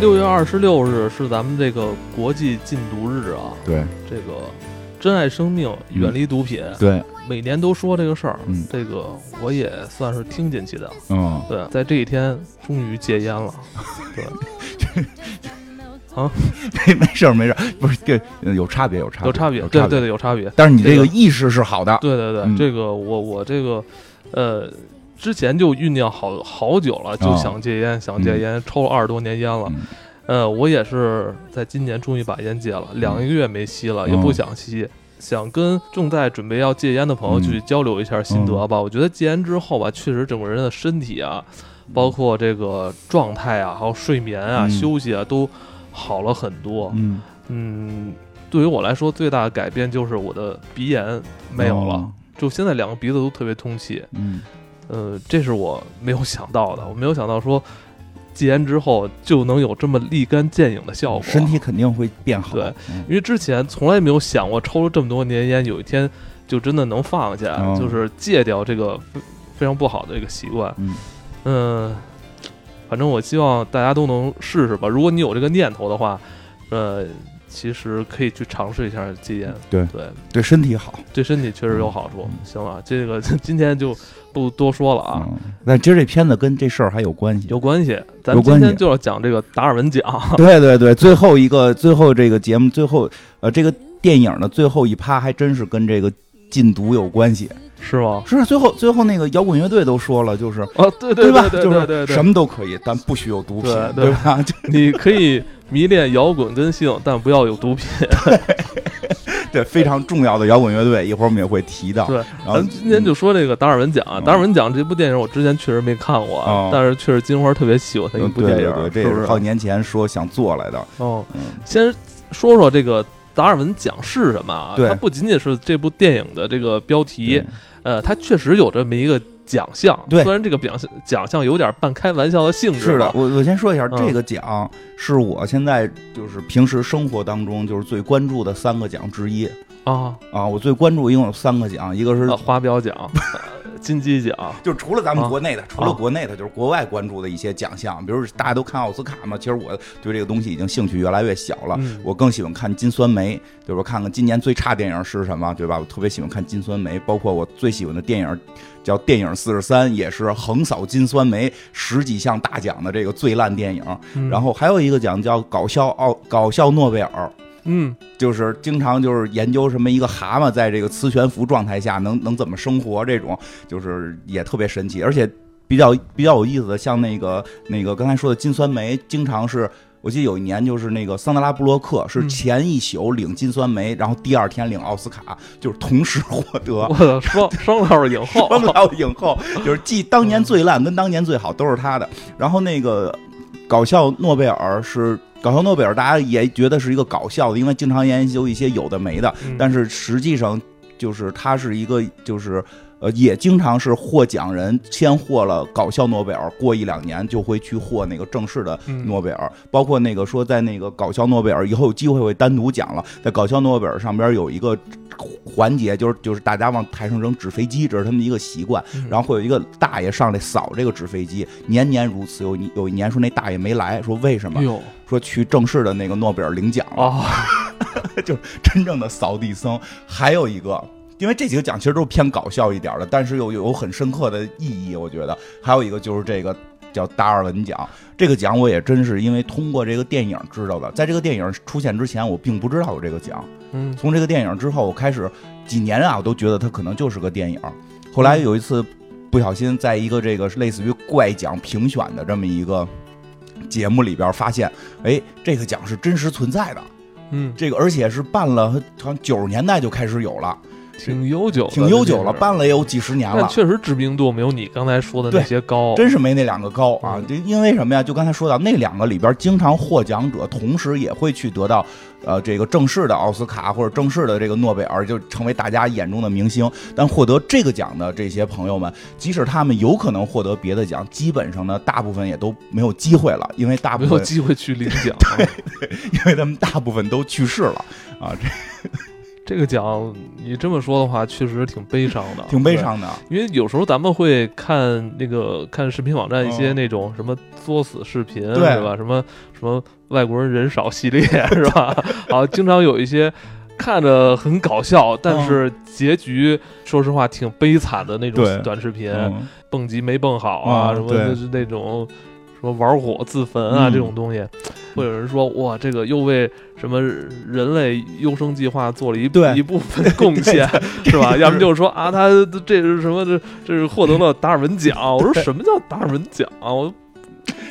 六月二十六日是咱们这个国际禁毒日啊，对。这个珍爱生命，远离毒品，对，每年都说这个事儿，嗯。这个我也算是听进去的。嗯，对，在这一天终于戒烟了。对，啊？没没事儿没事儿，不是对有差别有差别有差别，有对对对，有差别。但是你这这个个意识是好的，对对对，嗯。这个我我这个呃，之前就酝酿好好久了，就哦想戒烟，想戒烟，抽了二十多年烟了。嗯。呃，我也是在今年终于把烟戒了，两个月没吸了，也不哦想吸。想跟正在准备要戒烟的朋友嗯。去交流一下心得吧。我觉得戒烟之后吧，确实整个人的身体啊，包括这个状态啊，还有睡眠啊、嗯。休息啊，都好了很多。嗯，嗯，对于我来说，最大的改变就是我的鼻炎没有了，哦就现在两个鼻子都特别通气。嗯，呃，这是我没有想到的，我没有想到说戒烟之后就能有这么立竿见影的效果。身体肯定会变好，对嗯因为之前从来没有想过抽了这么多年烟，有一天就真的能放下，哦就是戒掉这个非非常不好的一个习惯。嗯嗯，反正我希望大家都能试试吧。如果你有这个念头的话，呃，其实可以去尝试一下戒烟。对对，对身体好对身体确实有好处。行了，这个 今天就不多说了啊。嗯，但今儿这片子跟这事儿还有关系，有关系，咱今天就要讲这个达尔文奖。对对对，最后一个最后这个节目最后呃这个电影的最后一趴还真是跟这个禁毒有关系，是吗？是最后最后那个摇滚乐队都说了，就是哦，对对吧？对对就是对对对，什么都可以，但不许有毒品，对对吧？就你可以迷恋摇滚跟性，但不要有毒品。对非常重要的摇滚乐队，一会儿我们也会提到。对，然后咱今天就说这个达尔文奖啊，嗯达尔文奖这部电影我之前确实没看过但是确实金花特别喜欢他一嗯部电影，对对对，这是好几年前说想做来的。哦，嗯先说说这个达尔文奖是什么啊？它不仅仅是这部电影的这个标题，呃，它确实有这么一个奖项。对虽然这个奖项奖项有点半开玩笑的性质是的，我我先说一下，嗯这个奖是我现在就是平时生活当中就是最关注的三个奖之一啊，啊。我最关注一共有三个奖，一个是呃花标奖、呃 金鸡奖，就除了咱们啊国内的，除了国内的，就是国外关注的一些奖项，比如大家都看奥斯卡嘛。其实我对这个东西已经兴趣越来越小了，嗯我更喜欢看金酸梅，对吧？看看今年最差电影是什么，对吧？我特别喜欢看金酸梅，包括我最喜欢的电影叫《电影四十三》，也是横扫金酸梅十几项大奖的这个最烂电影。嗯然后还有一个奖叫搞笑奥搞笑诺贝尔。嗯，就是经常就是研究什么一个蛤蟆在这个磁悬浮状态下能能怎么生活，这种就是也特别神奇，而且比较比较有意思的，像那个那个刚才说的金酸梅，经常是我记得有一年就是那个桑德拉布洛克是嗯前一宿领金酸梅，然后第二天领奥斯卡，就是同时获得我。的双双料影后，双料 影后，就是继当年最烂跟当年最好都是他的。然后那个搞笑诺贝尔是搞笑诺贝尔，大家也觉得是一个搞笑的，因为经常研究一些有的没的，嗯但是实际上就是他是一个就是。呃，也经常是获奖人先获了搞笑诺贝尔，过一两年就会去获那个正式的嗯诺贝尔。包括那个说在那个搞笑诺贝尔以后有机会会单独讲了，在搞笑诺贝尔上边有一个环节，就是就是大家往台上扔纸飞机，这是他们的一个习惯。嗯然后会有一个大爷上来扫这个纸飞机，年年如此。有一有一年说那大爷没来，说为什么说去正式的那个诺贝尔领奖了。啊，就是真正的扫地僧。还有一个，因为这几个奖其实都是偏搞笑一点的，但是又有很深刻的意义，我觉得。还有一个就是这个叫达尔文奖，这个奖我也真是因为通过这个电影知道的。在这个电影出现之前，我并不知道有这个奖。嗯从这个电影之后，我开始几年啊，我都觉得它可能就是个电影。后来有一次不小心在一个这个类似于怪奖评选的这么一个节目里边发现，哎，这个奖是真实存在的。嗯，这个而且是办了，好像九十年代就开始有了，挺悠久，挺悠久了，办了也有几十年了。确实知名度没有你刚才说的那些高，真是没那两个高啊嗯！就因为什么呀？就刚才说到那两个里边，经常获奖者同时也会去得到，呃，这个正式的奥斯卡或者正式的这个诺贝尔，就成为大家眼中的明星。但获得这个奖的这些朋友们，即使他们有可能获得别的奖，基本上呢，大部分也都没有机会了，因为大部分没有分机会去领奖。因为他们大部分都去世了啊。这这个奖你这么说的话，确实挺悲伤的，挺悲伤的。因为有时候咱们会看那个看视频网站一些嗯那种什么作死视频，对是吧？什么什么外国人人少系列 是吧？啊，经常有一些看着很搞笑，但是结局说实话挺悲惨的那种短视频，嗯蹦极没蹦好啊，什么就是那种。什么玩火自焚啊，嗯这种东西，会有人说哇，这个又为什么人类优生计划做了一一部分贡 献，是吧？要么就是说啊，他这是什么？这这是获得了达尔文奖。我说什么叫达尔文奖啊？我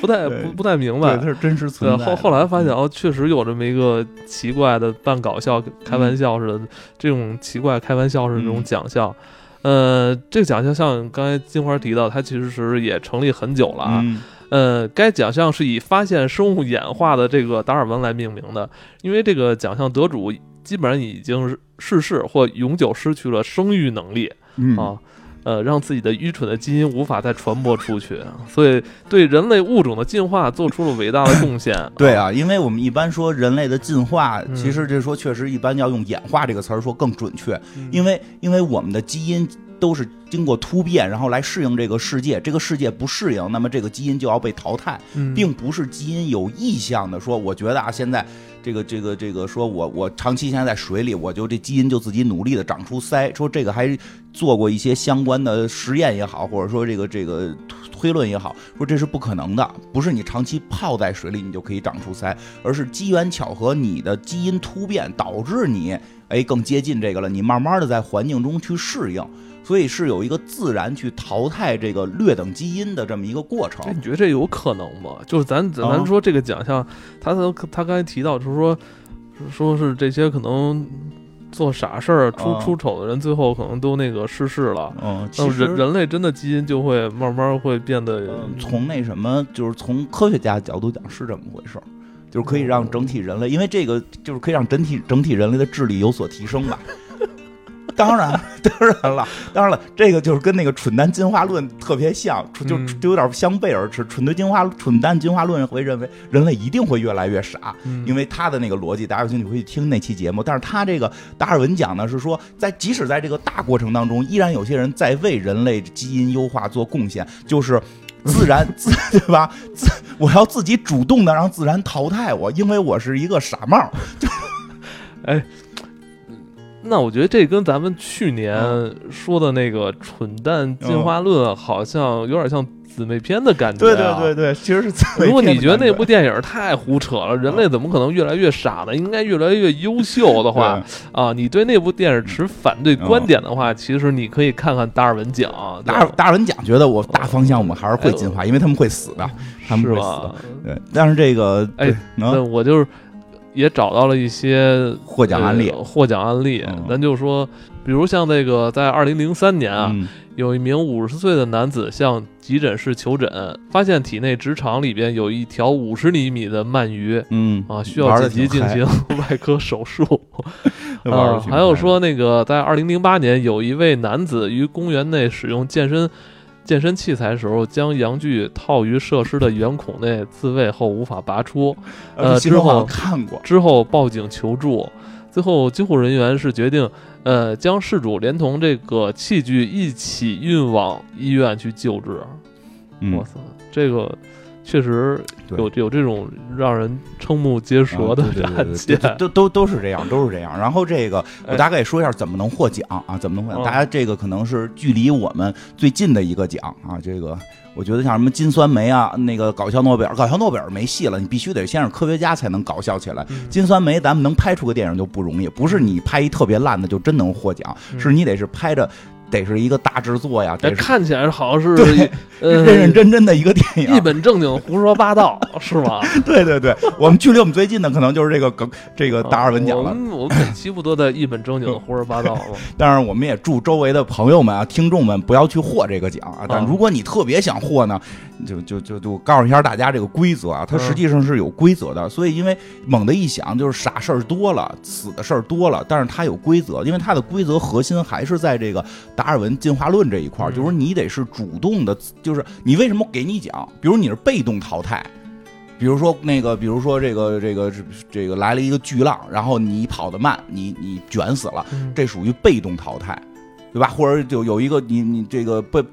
不太不不太明对，白它。是真实对，存在。后后来发现哦，确实有这么一个奇怪的半搞笑、开玩笑似的这种奇怪开玩笑似的这种嗯奖项。呃，这个奖项像刚才金花提到，它其实是也成立很久了啊。嗯呃，该奖项是以发现生物演化的这个达尔文来命名的，因为这个奖项得主基本上已经逝世或永久失去了生育能力嗯。啊，呃，让自己的愚蠢的基因无法再传播出去，所以对人类物种的进化做出了伟大的贡献。对啊，因为我们一般说人类的进化，嗯。其实这说确实一般要用演化这个词儿说更准确，嗯，因为因为我们的基因都是经过突变，然后来适应这个世界，这个世界不适应，那么这个基因就要被淘汰，嗯并不是基因有意向的说，我觉得啊，现在这个这个这个，说我我长期现在在水里，我就这基因就自己努力的长出鳃，说这个还做过一些相关的实验也好，或者说这个这个推论也好，说这是不可能的，不是你长期泡在水里你就可以长出鳃，而是机缘巧合，你的基因突变导致你哎更接近这个了，你慢慢的在环境中去适应。所以是有一个自然去淘汰这个劣等基因的这么一个过程哎，。你觉得这有可能吗？就是咱咱说这个奖项，他他他刚才提到，就是说说是这些可能做傻事儿、出啊出丑的人，最后可能都那个逝世了。嗯，那人人类真的基因就会慢慢会变得嗯，从那什么，就是从科学家角度讲是这么回事儿，就是可以让整体人类，因为这个就是可以让整体整体人类的智力有所提升吧。当然，当然了，当然了，这个就是跟那个蠢蛋进化论特别像，就嗯就有点相背而驰。蠢对进化蠢蛋进化论会认为人类一定会越来越傻，嗯因为他的那个逻辑，大家有兴趣可以听那期节目。但是他这个达尔文讲呢，是说在即使在这个大过程当中，依然有些人在为人类基因优化做贡献，就是。自然 自对吧？自我要自己主动的让自然淘汰我，因为我是一个傻帽。那我觉得这跟咱们去年嗯说的那个蠢蛋进化论好像有点像姊妹篇的感觉、对对对。对，其实是。如果你觉得那部电影太胡扯了，人类怎么可能越来越傻呢？应该越来越优秀的话啊，你对那部电影持反对观点的话，其实你可以看看达尔文奖。达尔达尔文奖，觉得我大方向我们还是会进化，因为他们会死的，他们会死的。对，但是这个哎那能我就是也找到了一些获奖案例。呃获奖案例。嗯，咱就说，比如像那个在二零零三年啊，嗯。有一名五十岁的男子向急诊室求诊，发现体内直肠里边有一条五十厘米的鳗鱼嗯。啊，需要紧急进行 外科手术。还有说那个在二零零八年，有一位男子于公园内使用健身健身器材时候，将阳具套于设施的圆孔内自卫后无法拔出，呃之看过，之后报警求助。最后，救护人员是决定，呃，将事主连同这个器具一起运往医院去救治。嗯哇塞，这个确实有有这种让人瞠目结舌的啊对对对案对件。对都都都是这样，都是这样。然后这个我哎大概说一下怎么能获奖啊？怎么能获奖？嗯大家这个可能是距离我们最近的一个奖啊。这个我觉得像什么金酸梅啊，那个搞笑诺贝尔，搞笑诺贝尔没戏了，你必须得先是科学家才能搞笑起来。嗯金酸梅咱们能拍出个电影就不容易，不是你拍一特别烂的就真能获奖，嗯是你得是拍着得是一个大制作呀，这得是看起来好像是 认认真真的一个电影，一本正经胡说八道，是吗？对对对，我们距离我们最近的可能就是这个梗，这个达尔文奖了。我们我们每期不都在一本正经的胡说八道吗？但是，我们也祝周围的朋友们啊、听众们不要去获这个奖啊。但啊如果你特别想获呢，就就就就告诉一下大家这个规则啊，它嗯实际上是有规则的。所以，因为猛的一想，就是傻事儿多了，死的事儿多了，但是它有规则，因为它的规则核心还是在这个达尔文进化论这一块儿，嗯就是你得是主动的，就是你为什么给你讲？比如你是被动淘汰。比如说那个，比如说这个这个这个来了一个巨浪，然后你跑得慢，你你卷死了，这属于被动淘汰，对吧？或者就有一个你你这个被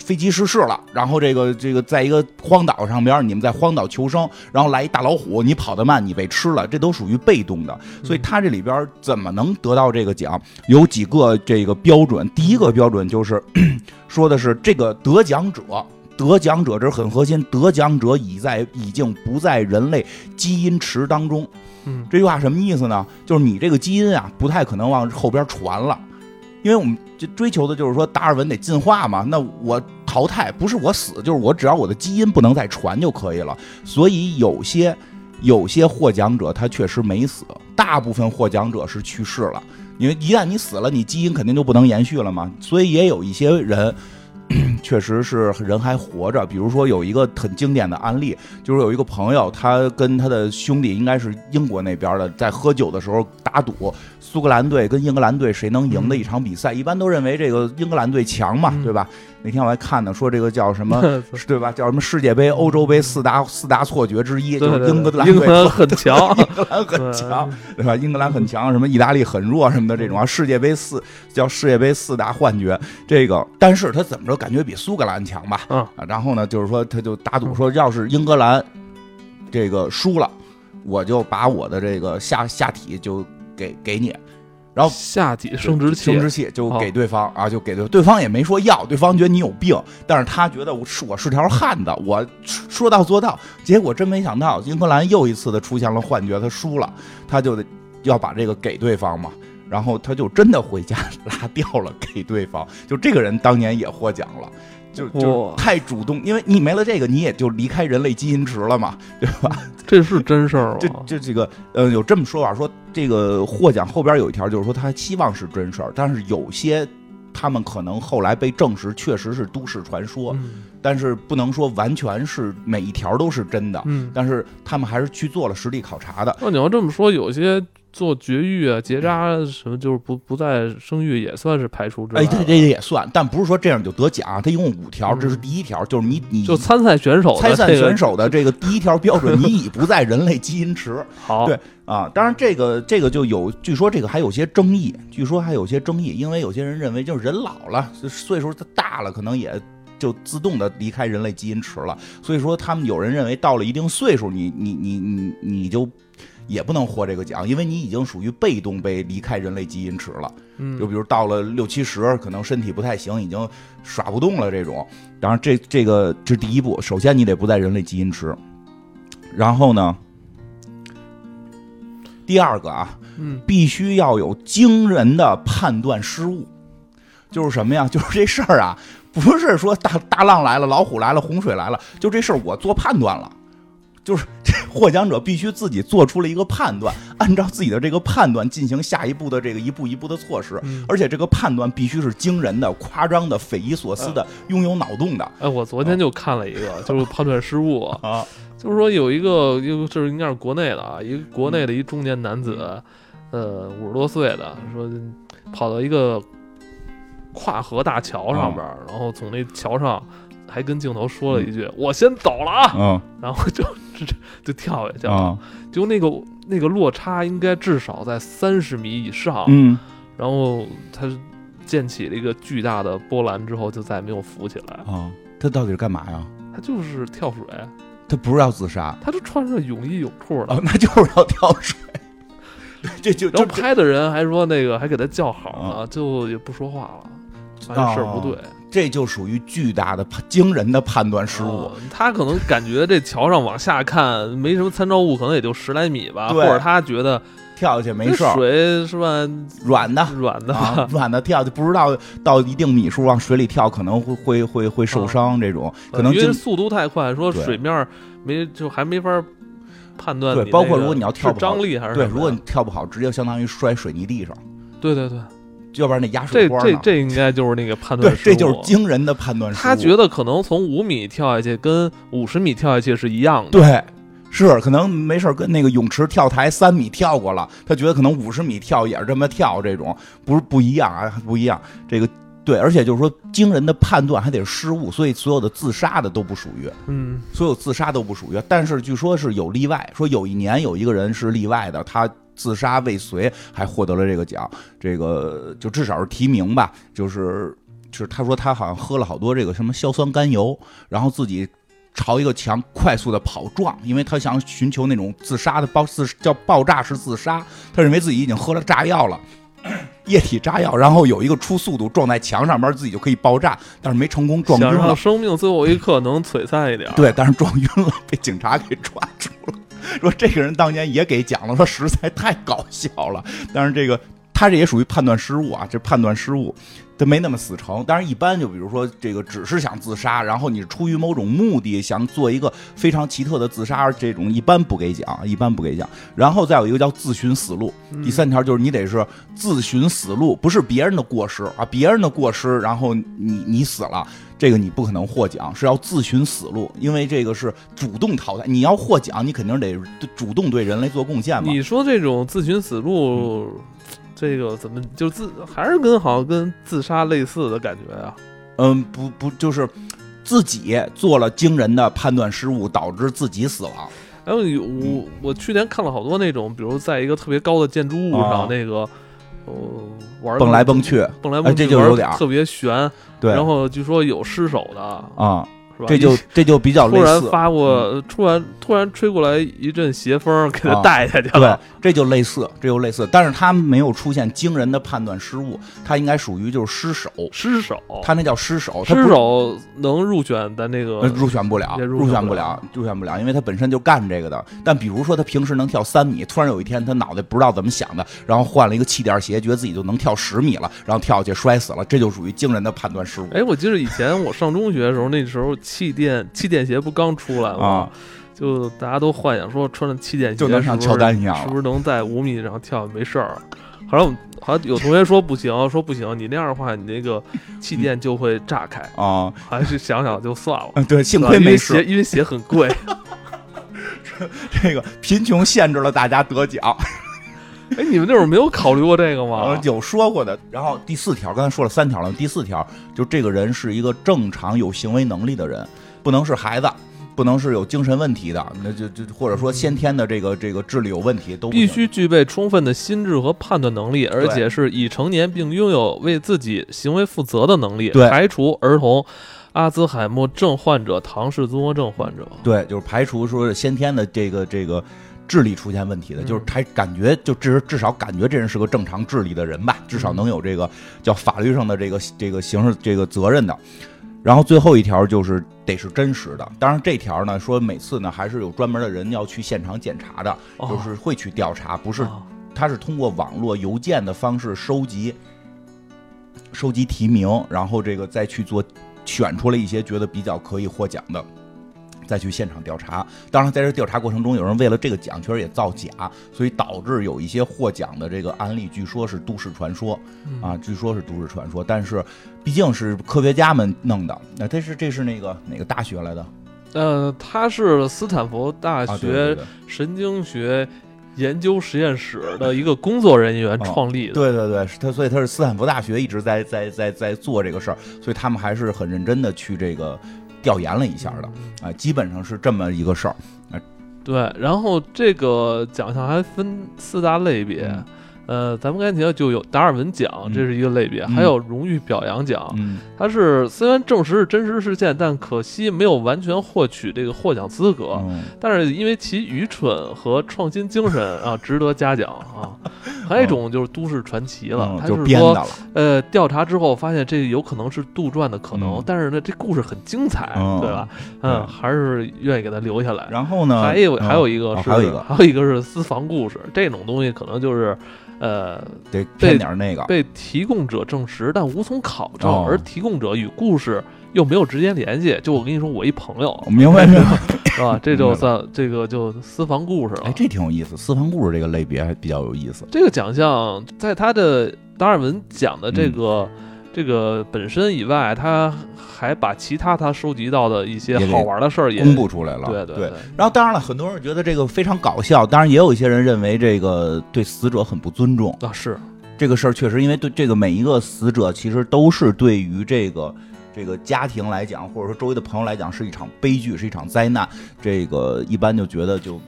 飞机失事了，然后这个这个在一个荒岛上边，你们在荒岛求生，然后来一大老虎，你跑得慢，你被吃了，这都属于被动的。所以他这里边怎么能得到这个奖？有几个这个标准，第一个标准就是 说的是这个得奖者。得奖者这是很核心，得奖者已在已经不在人类基因池当中。嗯，这句话什么意思呢？就是你这个基因啊，不太可能往后边传了，因为我们就追求的就是说达尔文得进化嘛。那我淘汰不是我死，就是我只要我的基因不能再传就可以了。所以有些有些获奖者他确实没死，大部分获奖者是去世了，因为一旦你死了，你基因肯定就不能延续了嘛。所以也有一些人。确实是人还活着，比如说有一个很经典的案例，就是有一个朋友，他跟他的兄弟应该是英国那边的，在喝酒的时候打赌，苏格兰队跟英格兰队谁能赢的一场比赛，一般都认为这个英格兰队强嘛，对吧？那天我还看呢，说这个叫什么，对吧？叫什么世界杯、欧洲杯四大四大错觉之一，就是英格兰队很强，英格兰很强，对吧？英格兰很强，什么意大利很弱什么的这种啊。世界杯四叫世界杯四大幻觉，这个，但是他怎么着感觉比苏格兰强吧？啊，然后呢，就是说他就打赌说，要是英格兰这个输了，我就把我的这个下下体就给给你。然后下体生殖器，生殖器就给对方啊，就给对对方也没说要，对方觉得你有病，但是他觉得我是我是条汉子，我说到做到。结果真没想到，英格兰又一次的出现了幻觉，他输了，他就得要把这个给对方嘛，然后他就真的回家拉掉了给对方，就这个人当年也获奖了。就就太主动，因为你没了这个，你也就离开人类基因池了嘛，对吧？这是真事儿。这这这个，呃，有这么说法，说这个获奖后边有一条，就是说他希望是真事儿，但是有些他们可能后来被证实确实是都市传说，但是不能说完全是每一条都是真的。嗯，但是他们还是去做了实地考察的。那你要这么说，有些。做绝育啊、结扎什么，就是不不再生育，也算是排除。哎，这这也算，但不是说这样就得奖。他一共五条，这是第一条，就是你你就参赛选手参赛选手的这个第一条标准，你已不在人类基因池。好，对啊，当然这个这个就有，据说这个还有些争议，据说还有些争议，因为有些人认为，就是人老了，岁数他大了，可能也就自动的离开人类基因池了。所以说，他们有人认为，到了一定岁数，你你你你你就。也不能获这个奖，因为你已经属于被动被离开人类基因池了。嗯，就比如到了六七十，可能身体不太行，已经耍不动了这种。当然，这这个这是第一步，首先你得不在人类基因池。然后呢，第二个啊，嗯，必须要有惊人的判断失误。就是什么呀？就是这事儿啊，不是说大大浪来了、老虎来了、洪水来了，就这事儿我做判断了。就是 这获奖者必须自己做出了一个判断，按照自己的这个判断进行下一步的这个一步一步的措施，而且这个判断必须是惊人的、夸张的、匪夷所思的、拥有脑洞的。哎，我昨天就看了一个，就是判断失误 啊，就是说有一个，一个这是应该是国内的啊，一个国内的一中年男子，呃，五十多岁的，说跑到一个跨河大桥上边，然后从那桥上。还跟镜头说了一句：“我先走了啊！”嗯，然后就就 就跳下去了，就那个那个落差应该至少在三十米以上。嗯，然后他溅起了一个巨大的波澜之后，就再也没有浮起来。啊，他到底是干嘛呀？他就是跳水。他不是要自杀，他就穿着泳衣泳裤的。那就是要跳水。这就然后拍的人还说那个还给他叫好呢，就也不说话了，发现事儿不对。这就属于巨大的、惊人的判断失误。他可能感觉这桥上往下看没什么参照物，可能也就十来米吧。或者他觉得跳下去没事儿，水是吧？软的，软的，软的，跳就不知道到一定米数往水里跳可能会会会会受伤。这种可能因为速度太快，说水面没就还没法判断。对，包括如果你要跳不好，张力还是对，如果你跳不好，直接相当于摔水泥地上。对对对。要不然那压水花这这这应该就是那个判断，这就是惊人的判断。他觉得可能从五米跳下去跟五十米跳下去是一样的。对，是可能没事跟那个泳池跳台三米跳过了，他觉得可能五十米跳也是这么跳，这种不是不一样啊，不一样。这个对，而且就是说惊人的判断还得失误，所以所有的自杀的都不属于，嗯所有自杀都不属于。但是据说是有例外，说有一年有一个人是例外的，他自杀未遂还获得了这个奖，这个就至少是提名吧，就是就是他说他好像喝了好多这个什么硝酸甘油，然后自己。朝一个墙快速的跑撞，因为他想寻求那种自杀的爆自叫爆炸式自杀，他认为自己已经喝了炸药了，液体炸药，然后有一个初速度撞在墙上面，自己就可以爆炸，但是没成功撞晕了。生命最后一刻能璀璨一点。，对，但是撞晕了，被警察给抓住了。说这个人当年也给讲了，说实在太搞笑了。但是这个他这也属于判断失误啊，这判断失误，他没那么死成。当然，一般就比如说这个只是想自杀，然后你出于某种目的想做一个非常奇特的自杀，这种一般不给奖，一般不给奖。然后再有一个叫自寻死路，第三条就是你得是自寻死路，不是别人的过失啊，别人的过失，然后你你死了。这个你不可能获奖，是要自寻死路，因为这个是主动淘汰。你要获奖，你肯定得主动对人类做贡献嘛。你说这种自寻死路，这个怎么就自还是跟好像跟自杀类似的感觉啊？嗯，不不，就是自己做了惊人的判断失误，导致自己死亡。还有有我我去年看了好多那种，比如在一个特别高的建筑物啊上，那个呃玩蹦来蹦去，哎蹦来蹦去，这就有点特别悬。对，然后据说有失手的，啊，是吧？这就这就比较类似。嗯突然发过，突然突然吹过来一阵邪风，给他啊带下去了对。，这就类似，这就类似，但是他没有出现惊人的判断失误，他应该属于就是失手，失手，他那叫失手，他失手能入选咱那个呃，入选不了，入入选不了选不了，入选不了，因为他本身就干这个的。但比如说他平时能跳三米，突然有一天他脑袋不知道怎么想的，然后换了一个气垫鞋，觉得自己就能跳十米了，然后跳下去摔死了，这就属于惊人的判断失误。哎，我记得以前我上中学的时候，那时候气垫气垫鞋不刚出来吗？啊就大家都幻想说穿着气垫鞋就能像是不是乔丹一样是不是能在五米上跳没事儿？好像好像有同学说不行，说不行，你那样的话，你那个气垫就会炸开。啊，还是想想就算了，嗯，对，幸亏没事鞋，。因为鞋很贵。这个贫穷限制了大家得奖，哎，你们那会儿没有考虑过这个吗呃？有说过的。然后第四条，刚才说了三条了，第四条就这个人是一个正常有行为能力的人，不能是孩子。不能是有精神问题的，那就就或者说先天的这个这个智力有问题都必须具备充分的心智和判断能力，而且是已成年并拥有为自己行为负责的能力，对排除儿童、阿兹海默症患者、唐氏综合症患者。对，就是排除说是先天的这个这个智力出现问题的，嗯。就是还感觉就至至少感觉这人是个正常智力的人吧，至少能有这个叫法律上的这个这个刑事这个责任的。然后最后一条就是得是真实的，当然这条呢说每次呢还是有专门的人要去现场检查的，哦。就是会去调查，不是啊他是通过网络邮件的方式收集收集提名，然后这个再去做选出了一些觉得比较可以获奖的，再去现场调查。当然，在这调查过程中，有人为了这个奖确实也造假，所以导致有一些获奖的这个案例，据说是都市传说嗯啊，据说是都市传说。但是毕竟是科学家们弄的，那这是这是那个哪个大学来的呃，他是斯坦福大学神经学研究实验室的一个工作人员 哦创立的。对对对，他所以他是斯坦福大学一直在在在在做这个事儿，所以他们还是很认真的去这个调研了一下的嗯啊，基本上是这么一个事儿。对，然后这个奖项还分四大类别。嗯呃，咱们刚才提到就有达尔文奖，嗯这是一个类别，嗯还有荣誉表扬奖，嗯它是虽然证实是真实事件，但可惜没有完全获取这个获奖资格。嗯但是因为其愚蠢和创新精神啊，值得嘉奖啊。还有一种就是都市传奇了，嗯它说，就是说，呃，调查之后发现这有可能是杜撰的可能，嗯但是呢，这故事很精彩，嗯对吧？嗯，对还是愿意给它留下来。然后呢，还有嗯还有一个是，哦还有一个还有一个是私房故事，这种东西可能就是，呃，得添点儿那个，被提供者证实，但无从考证，哦而提供者与故事又没有直接联系。就我跟你说，我一朋友我明白明白。是吧？这就算这个就私房故事了。哎，这挺有意思，私房故事这个类别还比较有意思。这个奖项在他的达尔文奖的这个、嗯这个本身以外，他还把其他他收集到的一些好玩的事儿也公布出来了，对对对，然后当然了，很多人觉得这个非常搞笑，当然也有一些人认为这个对死者很不尊重。啊是这个事儿确实，因为对这个每一个死者，其实都是对于这个这个家庭来讲，或者说周围的朋友来讲，是一场悲剧，是一场灾难。这个一般就觉得就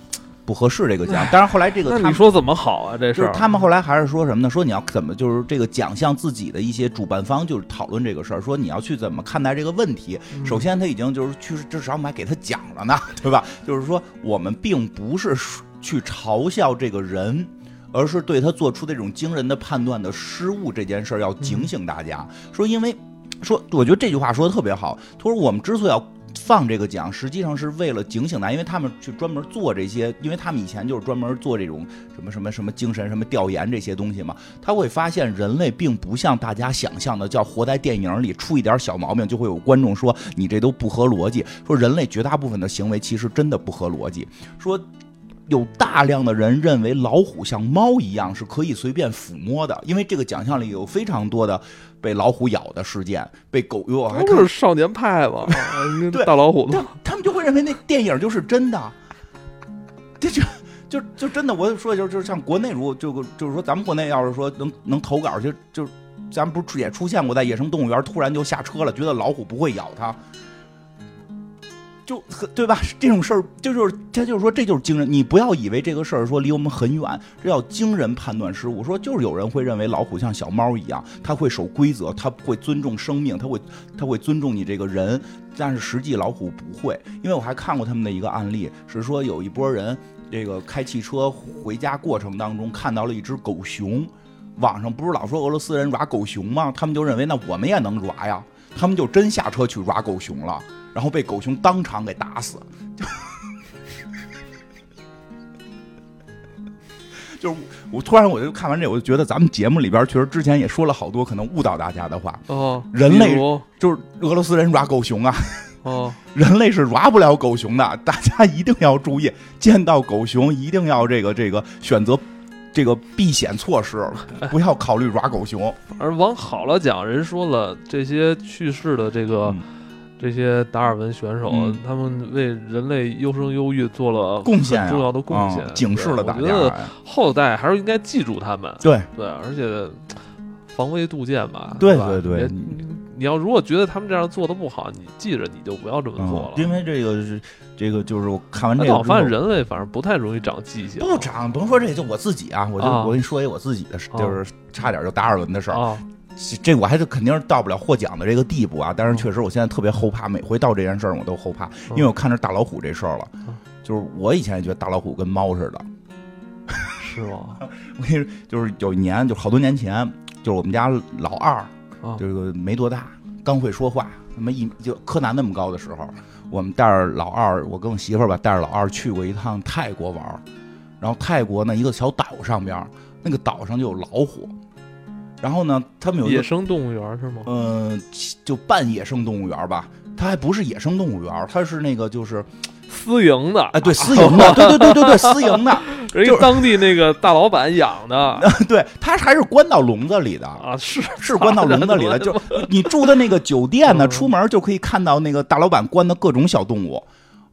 不合适这个奖。但是后来这个，那你说怎么好啊？这是他们后来还是说什么呢？说你要怎么就是这个奖项自己的一些主办方就是讨论这个事儿，说你要去怎么看待这个问题。首先他已经就是去至少我们还给他奖了呢，对吧？就是说我们并不是去嘲笑这个人。而是对他做出这种惊人的判断的失误这件事儿，要警醒大家。说，因为说，我觉得这句话说的特别好。他说，我们之所以要放这个奖，实际上是为了警醒大家，因为他们去专门做这些，因为他们以前就是专门做这种什么什么什么精神什么调研这些东西嘛。他会发现，人类并不像大家想象的，叫活在电影里，出一点小毛病就会有观众说你这都不合逻辑。说人类绝大部分的行为其实真的不合逻辑。说。有大量的人认为老虎像猫一样是可以随便抚摸的，因为这个奖项里有非常多的被老虎咬的事件，被狗咬，还是少年派吧？对，大老虎，他们就会认为那电影就是真的。这就就就真的，我说就就是像国内如果就就是说咱们国内要是说能能投稿，就就咱们不是也出现过在野生动物园突然就下车了，觉得老虎不会咬他。就对吧？这种事儿，就就是他就是说，这就是惊人。你不要以为这个事儿说离我们很远，这叫惊人判断失误。说就是有人会认为老虎像小猫一样，它会守规则，它会尊重生命，它会它会尊重你这个人。但是实际老虎不会，因为我还看过他们的一个案例，是说有一波人这个开汽车回家过程当中看到了一只狗熊，网上不是老说俄罗斯人抓狗熊吗？他们就认为那我们也能抓呀，他们就真下车去抓狗熊了。然后被狗熊当场给打死，就是我突然我就看完这，我就觉得咱们节目里边确实之前也说了好多可能误导大家的话。哦，人类就是俄罗斯人抓狗熊啊。哦，人类是抓不了狗熊的，大家一定要注意，见到狗熊一定要这个这个选择这个避险措施，不要考虑抓狗熊。而往好了讲，人说了这些去世的这个。这些达尔文选手，他们为人类优生优育做了贡献，重要的贡献，警示了大家。我觉得后代还是应该记住他们。对对，而且防微杜渐吧。对对对，你要如果觉得他们这样做的不好，你记着你就不要这么做了。因为这个是这个，就是我看完这个，我发现人类反正不太容易长记性。不长，甭说这，就我自己啊，我就我跟你说一我自己的，就是差点就达尔文的事儿。这我还是肯定是到不了获奖的这个地步啊！但是确实，我现在特别后怕，每回到这件事儿我都后怕，因为我看着大老虎这事儿了。就是我以前也觉得大老虎跟猫似的，是吗？我跟你说，就是有一年，就好多年前，就是我们家老二，就是没多大，刚会说话，那么一就柯南那么高的时候，我们带着老二，我跟我媳妇儿吧，带着老二去过一趟泰国玩然后泰国呢一个小岛上边，那个岛上就有老虎。然后呢，他们有野生动物园是吗？嗯，就半野生动物园吧，它还不是野生动物园，它是那个就是私营的。哎，对，私营的，对对对对对，私营的，就当地那个大老板养的。对，它还是关到笼子里的啊，是是关到笼子里的。就你住的那个酒店呢，出门就可以看到那个大老板关的各种小动物。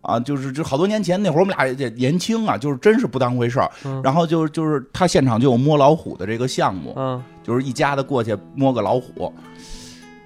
啊，就是就好多年前那会儿，我们俩也年轻啊，就是真是不当回事儿。然后就就是他现场就有摸老虎的这个项目，嗯，就是一家子过去摸个老虎。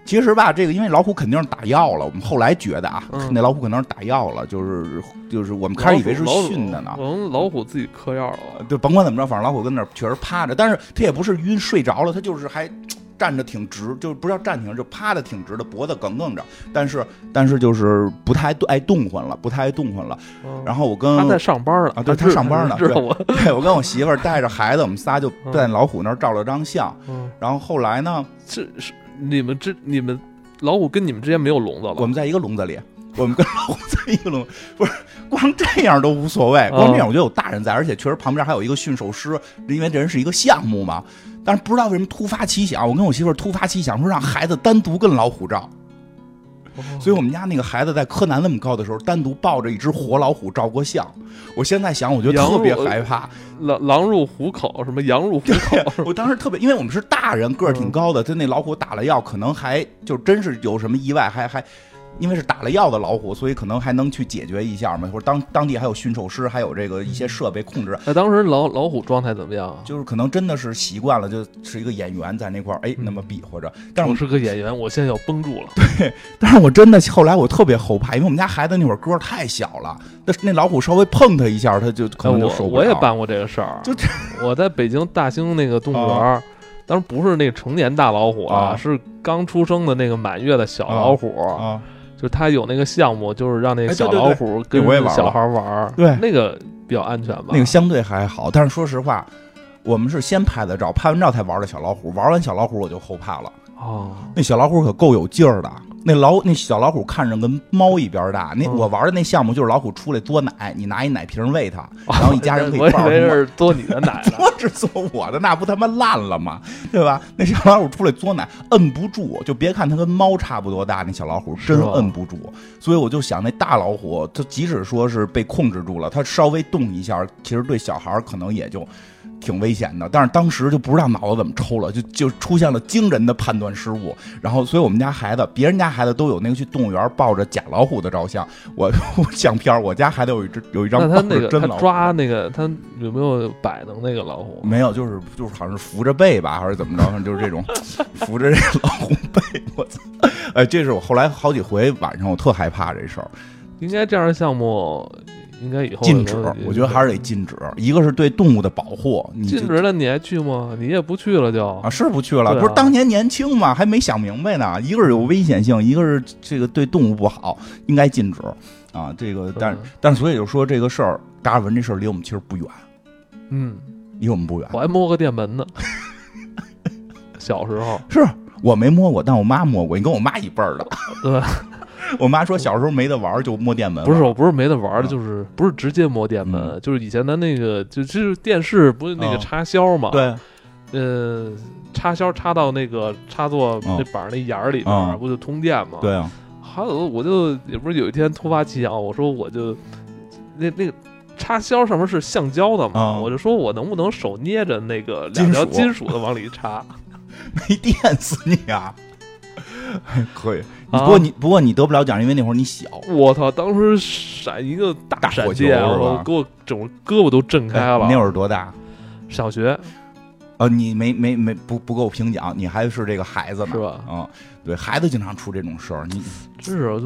其实吧，这个因为老虎肯定是打药了，我们后来觉得啊，那老虎可能是打药了，就是就是我们开始以为是训的呢。可能老虎自己嗑药了，就甭管怎么着，反正老虎跟那儿确实趴着，但是他也不是晕睡着了，他就是还。站着挺直，就是不知道站挺，就趴的挺直的，脖子梗梗着。但是，但是就是不太爱动换了，不太爱动换了。然后我跟他在上班了啊，对他上班呢。对，对我跟我媳妇儿带着孩子，我们仨就在老虎那儿照了张相。然后后来呢，这是你们这你们老虎跟你们之间没有笼子了？我们在一个笼子里，我们跟老虎在一个笼，不是光这样都无所谓，光这样我觉得有大人在，而且确实旁边还有一个驯兽师，因为这人是一个项目嘛。但是不知道为什么突发奇想，我跟我媳妇儿突发奇想说让孩子单独跟老虎照，所以我们家那个孩子在柯南那么高的时候，单独抱着一只活老虎照过相。我现在想，我觉得特别害怕，狼狼入虎口，什么羊入虎口。我当时特别，因为我们是大人，个儿挺高的，他那老虎打了药，可能还就真是有什么意外，还还因为是打了药的老虎，所以可能还能去解决一下嘛，或者当当地还有驯兽师，还有这个一些设备控制。那当时老老虎状态怎么样啊？就是可能真的是习惯了，就是一个演员在那块儿，哎，那么比划着。但是我是个演员，我现在要绷住了。对，但是我真的后来我特别后怕，因为我们家孩子那会儿个儿太小了，那那老虎稍微碰他一下，他就可能就受不了。我也办过这个事儿，就 我在北京大兴那个动物园。当时不是那个成年大老虎啊，是刚出生的那个满月的小老虎啊。就他有那个项目，就是让那小老虎跟小孩玩对，那个比较安全吧？那个相对还好，但是说实话，我们是先拍的照，拍完照才玩的小老虎。玩完小老虎我就后怕了。哦，那小老虎可够有劲儿的。那老那小老虎看着跟猫一边大。那我玩的那项目就是老虎出来嘬奶，你拿一奶瓶喂它，然后一家人可以抱着。我以为是嘬你的奶，嘬是嘬我的，那不他妈烂了吗？对吧？那小老虎出来嘬奶，摁不住，就别看它跟猫差不多大，那小老虎真摁不住。所以我就想，那大老虎，它即使说是被控制住了，它稍微动一下，其实对小孩可能也就。挺危险的，但是当时就不知道脑子怎么抽了，就就出现了惊人的判断失误。然后，所以我们家孩子，别人家孩子都有那个去动物园抱着假老虎的照相，我相片，我家孩子有一只有一张抱着真老虎。抓那个他有没有摆弄那个老虎？没有，就是就是好像是扶着背吧，还是怎么着？就是这种扶着这老虎背。我操！哎，这是我后来好几回晚上我特害怕这事儿。应该这样的项目。应该以后禁止，我觉得还是得禁止。一个是对动物的保护，禁止了你还去吗？你也不去了就啊，是不去了。不是当年年轻嘛，还没想明白呢。一个是有危险性，一个是这个对动物不好，应该禁止啊。这个，但但所以就说这个事儿，达尔文这事儿离我们其实不远，嗯，离我们不远。我还摸过电门呢，小时候是我没摸过，但我妈摸过。你跟我妈一辈儿的，对。我妈说小时候没得玩就摸电门，不是我不是没得玩，就是不是直接摸电门，就是以前的那个就就是电视不是那个插销嘛，对，呃，插销插到那个插座那板那眼儿里边不就通电嘛？对啊，还有我就也不是有一天突发奇想，我说我就那那个插销上面是橡胶的嘛，我就说我能不能手捏着那个两条金属的往里插，没电死你啊！可以。不过你不过你得不了奖，因为那会儿你小。我操！当时闪一个大闪电，我给我整个胳膊都震开了。那会儿多大？小学。呃，你没没没不不够评奖，你还是这个孩子呢，是吧？嗯，对孩子经常出这种事儿，你真是啊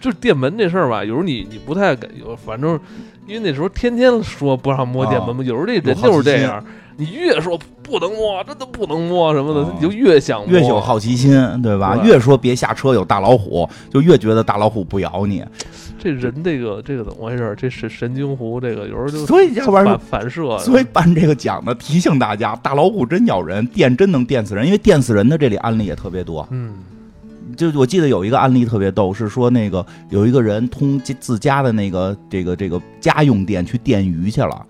就是电门这事儿吧？有时候你你不太敢，有反正因为那时候天天说不让摸电门嘛，有时候这人就是这样。你越说不能摸，真的不能摸什么的，你就越想越有好奇心，对吧？越说别下车，有大老虎，就越觉得大老虎不咬你。这人这个这个怎么回事？这是神经湖，这个有时候就所以要不然反反射。所以办这个奖呢，提醒大家，大老虎真咬人，电真能电死人，因为电死人的这里案例也特别多。嗯，就我记得有一个案例特别逗，是说那个有一个人通自家的那个这个这个家用电去电鱼去了。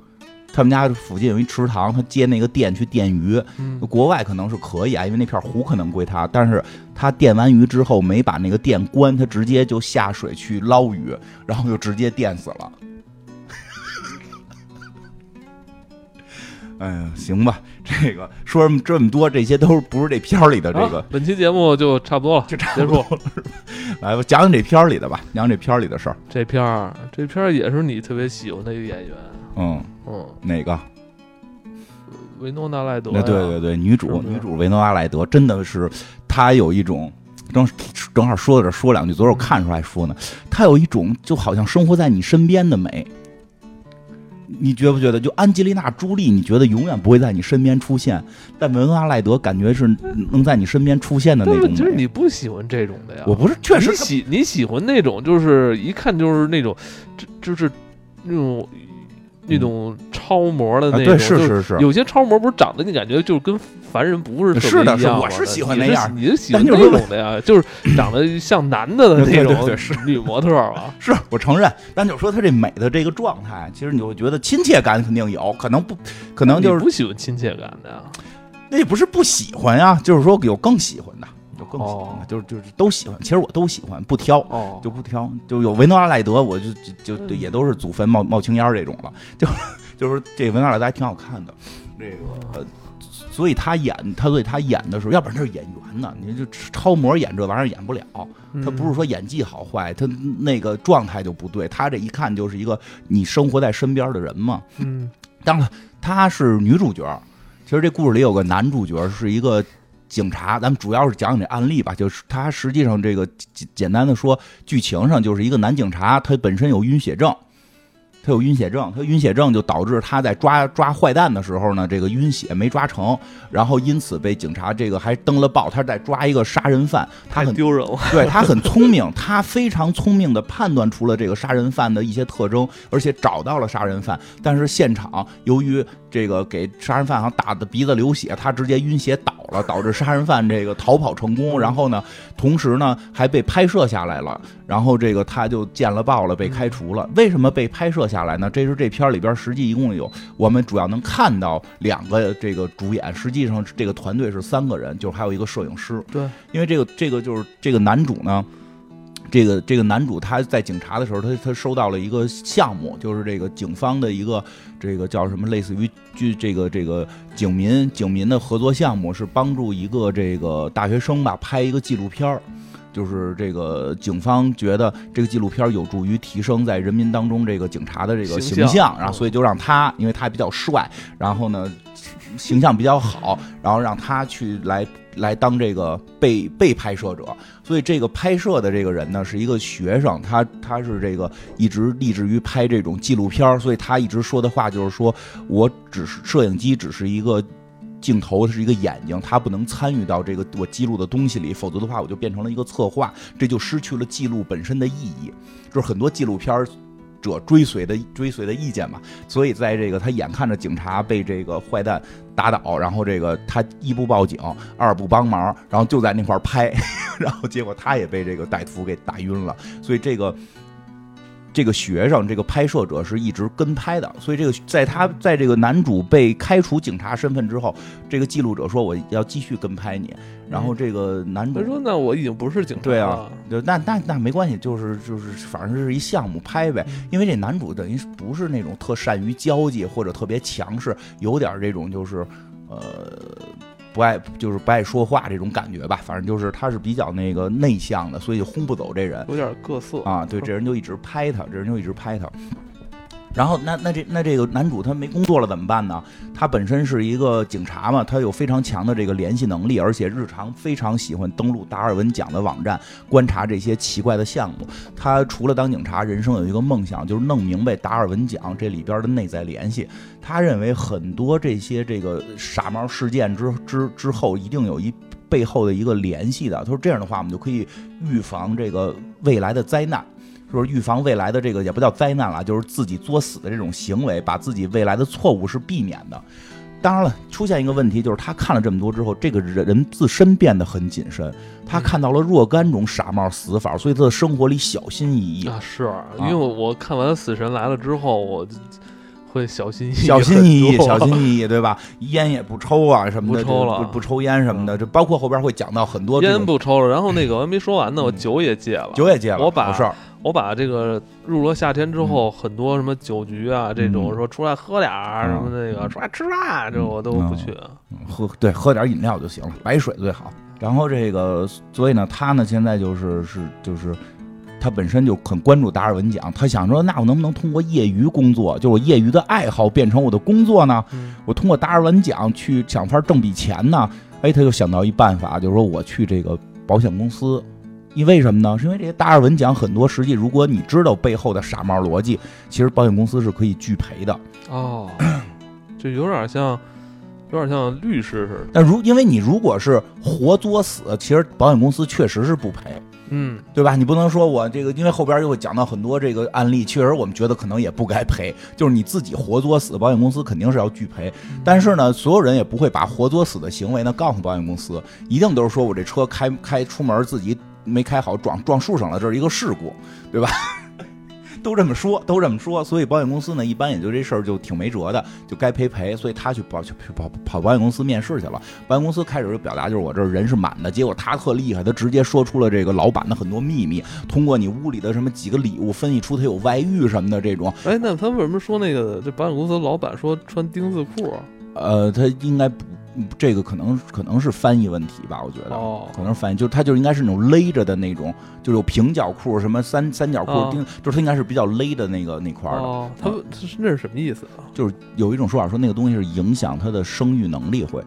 他们家附近有一池塘，他接那个电去电鱼。国外可能是可以啊，因为那片湖可能归他。但是他电完鱼之后没把那个电关，他直接就下水去捞鱼，然后就直接电死了。哎呀，行吧，这个说这么多，这些都不是这片儿里的这个。本期节目就差不多了，就结束。来吧，讲讲这片儿里的吧，讲讲这片儿里的事儿。这片儿，这片儿也是你特别喜欢的一个演员。嗯嗯，哪个？维诺娜莱德。对对对，女主女主维诺娜莱德真的是，她有一种正正好说到这说两句，昨儿我看出来说呢，她有一种就好像生活在你身边的美。你觉不觉得？就安吉丽娜朱莉，你觉得永远不会在你身边出现，但维诺娜莱德感觉是能在你身边出现的那种。就是你不喜欢这种的呀？我不是，确实喜你喜欢那种，就是一看就是那种，就就是那种。那种超模的那种，是是是，有些超模不是长得你感觉就跟凡人不是是的，是我是喜欢那样，你是喜欢那种的呀？就是长得像男的的那种女模特吧？是我承认，但就说她这美的这个状态，其实你会觉得亲切感肯定有可能不可能就是不喜欢亲切感的呀？那也不是不喜欢呀，就是说有更喜欢的。就更喜欢，就是就是都喜欢。其实我都喜欢，不挑，就不挑。就有维诺阿莱德，我就就就也都是祖坟冒冒青烟这种了。就 就是这维诺阿莱德还挺好看的。这个所以他演他所以他演的时候，要不然他是演员呢，你就超模演这玩意儿演不了。他不是说演技好坏，他那个状态就不对。他这一看就是一个你生活在身边的人嘛。嗯，当然她是女主角，其实这故事里有个男主角是一个警察。咱们主要是讲讲这案例吧，就是他实际上这个简简单的说，剧情上就是一个男警察，他本身有晕血症。他有晕血症，他晕血症就导致他在抓抓坏蛋的时候呢，这个晕血没抓成，然后因此被警察这个还登了报。他在抓一个杀人犯，他很丢人。对他很聪明，他非常聪明的判断出了这个杀人犯的一些特征，而且找到了杀人犯。但是现场由于这个给杀人犯好像打的鼻子流血，他直接晕血倒了，导致杀人犯这个逃跑成功。然后呢，同时呢还被拍摄下来了，然后这个他就见了报了，被开除了。为什么被拍摄下来呢？这是这片里边实际一共有我们主要能看到两个这个主演，实际上这个团队是三个人，就是还有一个摄影师。对，因为这个这个就是这个男主呢。这个这个男主他在警察的时候，他他收到了一个项目，就是这个警方的一个这个叫什么，类似于就这个这个警民警民的合作项目，是帮助一个这个大学生吧拍一个纪录片儿。就是这个警方觉得这个纪录片有助于提升在人民当中这个警察的这个形象，然后所以就让他，因为他比较帅，然后呢形象比较好，然后让他去来。来当这个被被拍摄者，所以这个拍摄的这个人呢是一个学生，他他是这个一直立志于拍这种纪录片，所以他一直说的话就是说，我只是摄影机只是一个镜头，是一个眼睛，他不能参与到这个我记录的东西里，否则的话我就变成了一个策划，这就失去了记录本身的意义。就是很多纪录片者追随的追随的意见嘛，所以在这个他眼看着警察被这个坏蛋。打倒，然后这个他一不报警，二不帮忙，然后就在那块拍，然后结果他也被这个歹徒给打晕了，所以这个。这个学生，这个拍摄者是一直跟拍的，所以这个在他在这个男主被开除警察身份之后，这个记录者说我要继续跟拍你，然后这个男主说那我已经不是警察了。对啊，那那那没关系，就是就是反正是一项目拍呗，因为这男主等于不是那种特善于交际或者特别强势，有点这种就是呃。不爱就是不爱说话这种感觉吧，反正就是他是比较那个内向的，所以就轰不走这人，有点各色啊。对，这人就一直拍他，这人就一直拍他。然后那那这那这个男主他没工作了怎么办呢？他本身是一个警察嘛，他有非常强的这个联系能力，而且日常非常喜欢登录达尔文奖的网站，观察这些奇怪的项目。他除了当警察，人生有一个梦想，就是弄明白达尔文奖这里边的内在联系。他认为很多这些这个傻猫事件之之之后，一定有一背后的一个联系的。他说这样的话，我们就可以预防这个未来的灾难。说预防未来的这个也不叫灾难了，就是自己作死的这种行为，把自己未来的错误是避免的。当然了，出现一个问题，就是他看了这么多之后，这个人人自身变得很谨慎。他看到了若干种傻帽死法，所以他的生活里小心翼翼啊。是因为我看完《死神来了》之后，我会小心翼翼、小心翼翼、小心翼翼，对吧？烟也不抽啊，什么的，不抽了，不抽烟什么的。就包括后边会讲到很多烟不抽了。然后那个我还没说完呢，我酒也戒了，酒也戒了。我把事儿。我把这个入了夏天之后，很多什么酒局啊，这种说出来喝点儿什么那个出来吃饭，这我都不去。喝对喝点饮料就行了，白水最好。然后这个，所以呢，他呢现在就是是就是，他本身就很关注达尔文奖，他想说，那我能不能通过业余工作，就我业余的爱好变成我的工作呢？我通过达尔文奖去想法挣笔钱呢？哎，他就想到一办法，就是说我去这个保险公司。因为什么呢？是因为这些达尔文奖很多，实际如果你知道背后的傻帽逻辑，其实保险公司是可以拒赔的。哦，就有点像，有点像律师似的。但如因为你如果是活作死，其实保险公司确实是不赔。嗯，对吧？你不能说我这个，因为后边又会讲到很多这个案例，确实我们觉得可能也不该赔。就是你自己活作死，保险公司肯定是要拒赔。但是呢，所有人也不会把活作死的行为呢告诉保险公司，一定都是说我这车开开出门自己。没开好，撞撞树上了，这是一个事故，对吧？都这么说，都这么说，所以保险公司呢，一般也就这事儿就挺没辙的，就该赔赔。所以他去保去跑跑保险公司面试去了。保险公司开始就表达就是我这人是满的，结果他特厉害，他直接说出了这个老板的很多秘密，通过你屋里的什么几个礼物分析出他有外遇什么的这种。哎，那他为什么说那个这保险公司老板说穿丁字裤？呃，他应该不嗯这个可能可能是翻译问题吧，我觉得。哦，可能是翻译，就是它就应该是那种勒着的那种，就是有平角裤、什么三三角裤，哦钉就是它应该是比较勒的那个那块儿的。哦，他们这是那是什么意思啊？就是有一种说法说那个东西是影响他的生育能力会，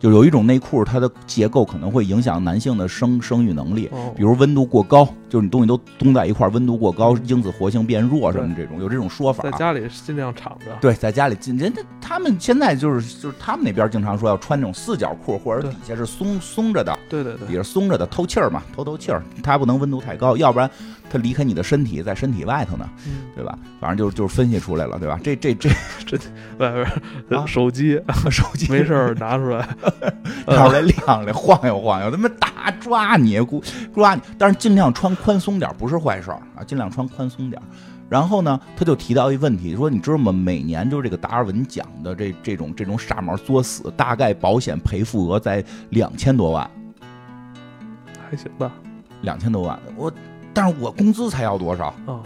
就有一种内裤它的结构可能会影响男性的生生育能力，哦。比如温度过高，就是你东西都冻在一块儿，温度过高，精子活性变弱什么这种，有这种说法。在。家里尽量敞着。对，在家里进人家他们现在就是就是他们那边经常说要穿那种四角裤，或者底下是松松着的，对对对，底下松着的透气儿嘛，透透气儿，它不能温度太高，要不然它离开你的身体，在身体外头呢，嗯，对吧？反正就是就是分析出来了，对吧？这这这 这外边啊手机手机没事拿出来，拿出来亮亮，晃悠晃悠，他妈打抓你，咕抓你，但是尽量穿宽松点不是坏事啊，尽量穿宽松点。然后呢，他就提到一问题，说你知道吗？每年就是这个达尔文奖的这这种这种傻毛作死，大概保险赔付额在两千多万，还行吧。两千多万。我，但是我工资才要多少？哦，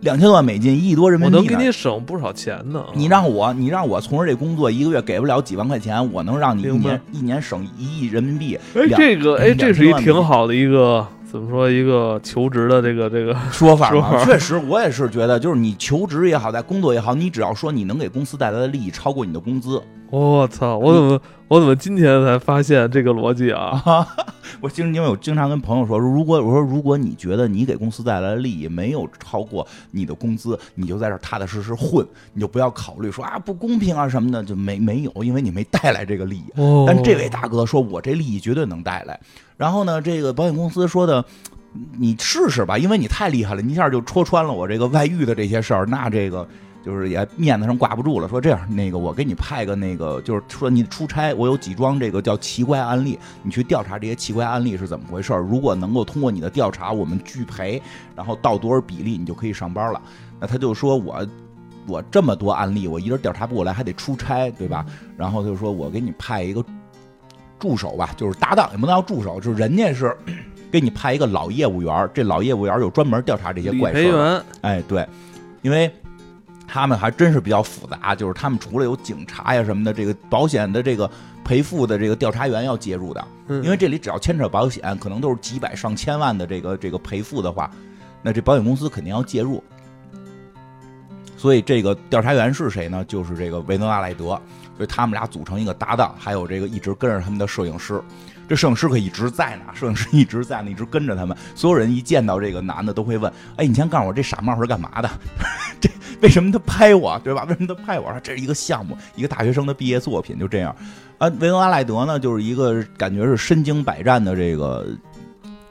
两千多万美金，一亿多人民币我。能给你省不少钱呢。你让我，你让我从事这工作，一个月给不了几万块钱，我能让你一年一年省一亿人民币。哎，这个哎，这是一挺好的一个怎么说一个求职的这个这个说法嘛，说法确实，我也是觉得，就是你求职也好，在工作也好，你只要说你能给公司带来的利益超过你的工资我操！我怎么我怎么今天才发现这个逻辑啊？啊，我经因为我经常跟朋友说，如果我说如果你觉得你给公司带来的利益没有超过你的工资，你就在这儿踏踏实实混，你就不要考虑说啊不公平啊什么的，就没没有，因为你没带来这个利益。哦，但这位大哥说，我这利益绝对能带来。然后呢，这个保险公司说的，你试试吧，因为你太厉害了，你一下就戳穿了我这个外遇的这些事儿，那这个。就是也面子上挂不住了，说这样，那个我给你派个那个，就是说你出差，我有几桩这个叫奇怪案例，你去调查这些奇怪案例是怎么回事儿。如果能够通过你的调查，我们拒赔，然后到多少比例，你就可以上班了。那他就说我我这么多案例，我一人调查不过来，还得出差，对吧？然后就说我给你派一个助手吧，就是搭档，也不能叫助手，就是人家是 给你派一个老业务员，这老业务员儿有专门调查这些怪事儿。哎，对，因为他们还真是比较复杂，就是他们除了有警察呀什么的，这个保险的这个赔付的这个调查员要介入的，嗯因为这里只要牵扯保险，可能都是几百上千万的这个这个赔付的话，那这保险公司肯定要介入。所以这个调查员是谁呢？就是这个维诺阿莱德，所以他们俩组成一个搭档，还有这个一直跟着他们的摄影师。这摄影师可一直在呢，摄影师一直在呢，一直跟着他们。所有人一见到这个男的都会问：“哎，你先告诉我这傻帽是干嘛的？这为什么他拍我，对吧？为什么他拍我？这是一个项目，一个大学生的毕业作品，就这样。啊，维诺阿莱德呢，就是一个感觉是身经百战的这个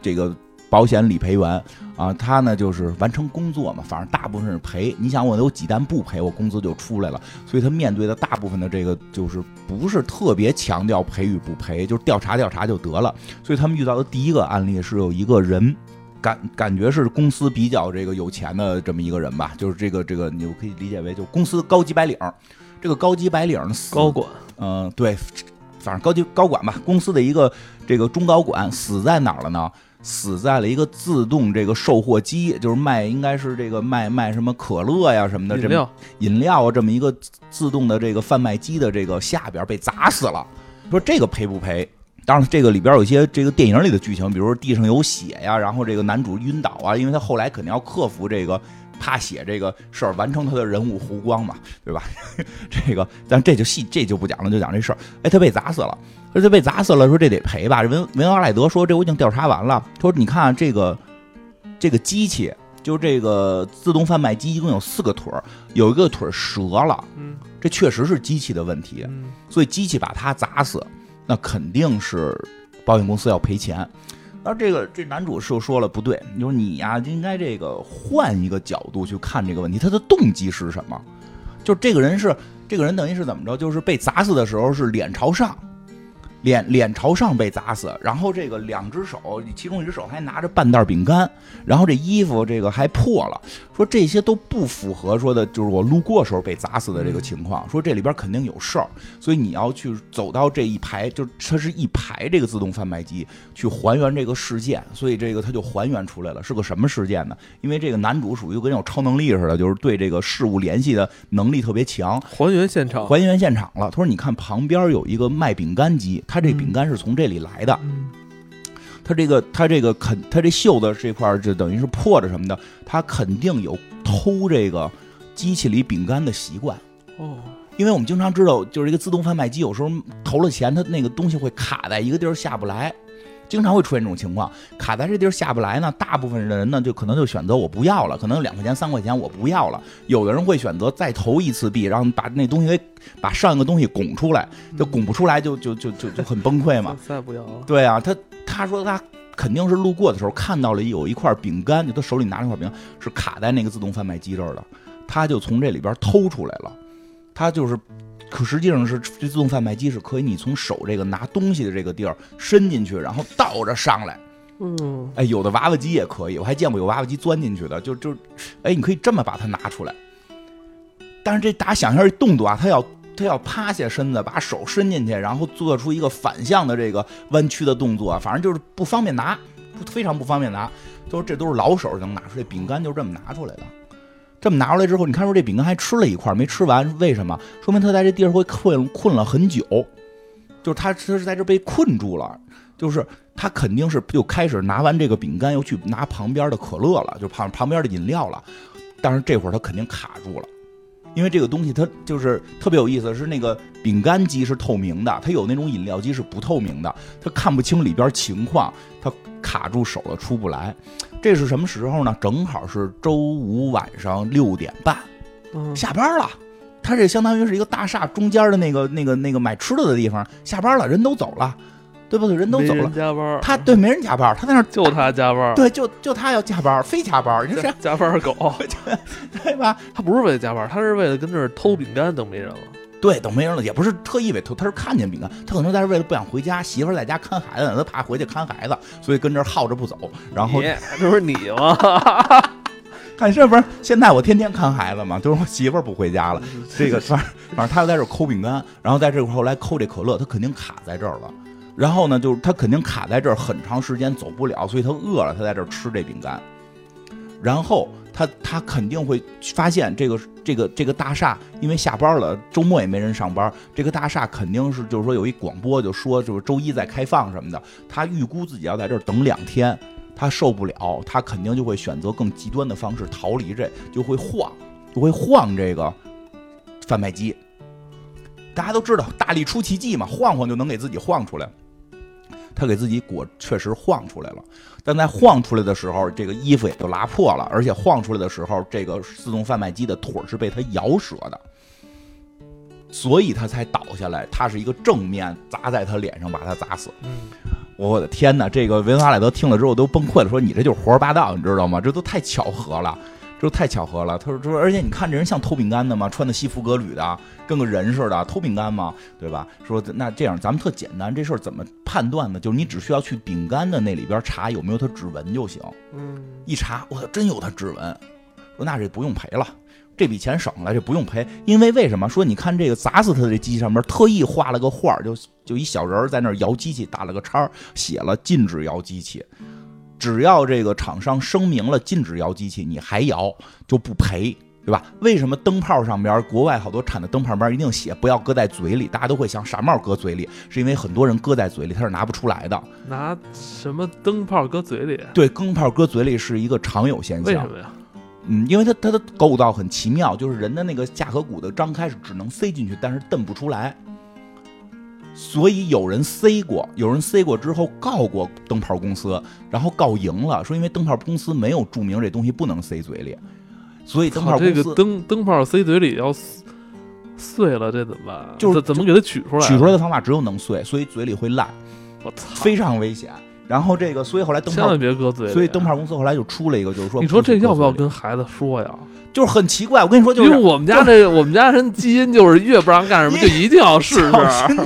这个保险理赔员啊，他呢就是完成工作嘛，反正大部分是赔。你想我有几单不赔，我工资就出来了，所以他面对的大部分的这个就是不是特别强调赔与不赔，就是调查调查就得了。所以他们遇到的第一个案例是有一个人。感感觉是公司比较这个有钱的这么一个人吧，就是这个这个，你可以理解为就公司高级白领儿。这个高级白领高管嗯，对，反正高级高管吧，公司的一个这个中高管死在哪儿了呢？死在了一个自动这个售货机，就是卖应该是这个卖卖什么可乐呀什么的，这饮料饮料啊这么一个自自动的这个贩卖机的这个下边被砸死了。说这个赔不赔？当然，这个里边有一些这个电影里的剧情，比如说地上有血呀，然后这个男主晕倒啊，因为他后来肯定要克服这个怕血这个事儿，完成他的人物弧光嘛，对吧？这个，但这就细这就不讲了，就讲这事儿。哎，他被砸死了，说他被砸死了，说这得赔吧？文文阿莱德说这我已经调查完了，说你看、啊、这个这个机器，就这个自动贩卖机一共有四个腿儿，有一个腿儿折了，嗯这确实是机器的问题，嗯所以机器把他砸死，那肯定是保险公司要赔钱。而这个这男主就说了不对，你说你呀、应该这个换一个角度去看这个问题，他的动机是什么？就这个人是这个人等于是怎么着？就是被砸死的时候是脸朝上，脸脸朝上被砸死，然后这个两只手，其中一只手还拿着半袋饼干，然后这衣服这个还破了，说这些都不符合说的，就是我路过时候被砸死的这个情况，说这里边肯定有事儿，所以你要去走到这一排，就它是一排这个自动贩卖机去还原这个事件，所以这个它就还原出来了，是个什么事件呢？因为这个男主属于跟有超能力似的，就是对这个事物联系的能力特别强，还原现场，还原现场了。他说：“你看旁边有一个卖饼干机，他这饼干是从这里来的。嗯他这个他这个肯他这袖子这块儿就等于是破着什么的，他肯定有偷这个机器里饼干的习惯。哦，因为我们经常知道，就是一个自动贩卖机，有时候投了钱，它那个东西会卡在一个地儿下不来，经常会出现这种情况，卡在这地儿下不来呢。大部分人呢，就可能就选择我不要了，可能两块钱三块钱我不要了。有的人会选择再投一次币，然后把那东西给把上一个东西拱出来，就拱不出来就 就就就就很崩溃嘛。再不要了，对啊，他他说他肯定是路过的时候看到了有一块饼干，就他手里拿着一块饼干是卡在那个自动贩卖机这儿的，他就从这里边偷出来了。他就是，可实际上是这自动贩卖机是可以你从手这个拿东西的这个地儿伸进去，然后倒着上来。嗯，哎，有的娃娃机也可以，我还见过有娃娃机钻进去的，就就，哎，你可以这么把它拿出来。但是这大家想象这动作啊，他要他要趴下身子，把手伸进去，然后做出一个反向的这个弯曲的动作，反正就是不方便拿，不非常不方便拿。都这都是老手能拿出来，饼干就是这么拿出来的。这么拿出来之后，你看说这饼干还吃了一块没吃完，为什么？说明他在这地儿会困困了很久，就是他他是在这被困住了，就是他肯定是就开始拿完这个饼干，又去拿旁边的可乐了，就旁旁边的饮料了，但是这会儿他肯定卡住了。因为这个东西它就是特别有意思，是那个饼干机是透明的，它有那种饮料机是不透明的，它看不清里边情况，它卡住手了出不来。这是什么时候呢？正好是周五晚上六点半，嗯下班了。他这相当于是一个大厦中间的那个那个那个买吃的的地方，下班了，人都走了，对不对？人都走了，加班，他对没人加班，他在那儿就他加班，对，就就他要加班，非加班，你说加加班狗，对吧？他不是为了加班，他是为了跟这儿偷饼干，等没人了。对，等没人了，也不是特意为偷，他是看见饼干，他可能在这为了不想回家，媳妇在家看孩子，他怕回去看孩子，所以跟这儿耗着不走。然后你这不是你吗？看这不是现在我天天看孩子嘛，就是我媳妇儿不回家了，这个反正反正他在这抠饼干，然后在这块后来抠这可乐，他肯定卡在这儿了。然后呢，就是他肯定卡在这儿很长时间走不了，所以他饿了，他在这儿吃这饼干。然后他他肯定会发现这个这个这个大厦，因为下班了，周末也没人上班，这个大厦肯定是就是说有一广播就说就是周一再开放什么的，他预估自己要在这儿等两天，他受不了，他肯定就会选择更极端的方式逃离这，就会晃，就会晃这个贩卖机。大家都知道大力出奇迹嘛，晃晃就能给自己晃出来。他给自己裹确实晃出来了，但在晃出来的时候，这个衣服也就拉破了，而且晃出来的时候，这个自动贩卖机的腿是被他咬折的，所以他才倒下来。他是一个正面砸在他脸上，把他砸死。我的天哪！这个维恩·阿莱德听了之后都崩溃了，说：“你这就是胡说八道，你知道吗？这都太巧合了，这都太巧合了。”他说：“说，而且你看这人像偷饼干的吗？穿的西服革履的，跟个人似的，偷饼干吗？对吧？”说：“那这样咱们特简单，这事儿怎么判断呢？就是你只需要去饼干的那里边查有没有他指纹就行。嗯，一查，我操，真有他指纹。说那这不用赔了。”这笔钱省了，这不用赔，因为为什么？说你看这个砸死他的这机器上面特意画了个画儿，就就一小人在那儿摇机器，打了个叉，写了禁止摇机器。只要这个厂商声明了禁止摇机器，你还摇就不赔，对吧？为什么灯泡上边国外好多产的灯泡边一定写不要搁在嘴里？大家都会想傻帽搁嘴里，是因为很多人搁在嘴里他是拿不出来的。拿什么灯泡搁嘴里？对，灯泡搁嘴里是一个常有现象。为什么呀？嗯，因为它它的构造很奇妙，就是人的那个下颌骨的张开是只能塞进去，但是蹬不出来。所以有人塞过，有人塞过之后告过灯泡公司，然后告赢了，说因为灯泡公司没有注明这东西不能塞嘴里，所以灯泡公司个灯灯泡塞嘴里要碎碎了，这怎么办？啊就是怎怎么给它取出来？取出来的方法只有能碎，所以嘴里会烂，我操！非常危险。然后这个，所以后来灯泡千万，别搁嘴里。所以灯泡公司后来就出了一个，就是说，你说这要不要？跟孩子说呀？就是很奇怪，我跟你说，就是因为我们家这我们家人基因就是越不让干什么 就一定要试试。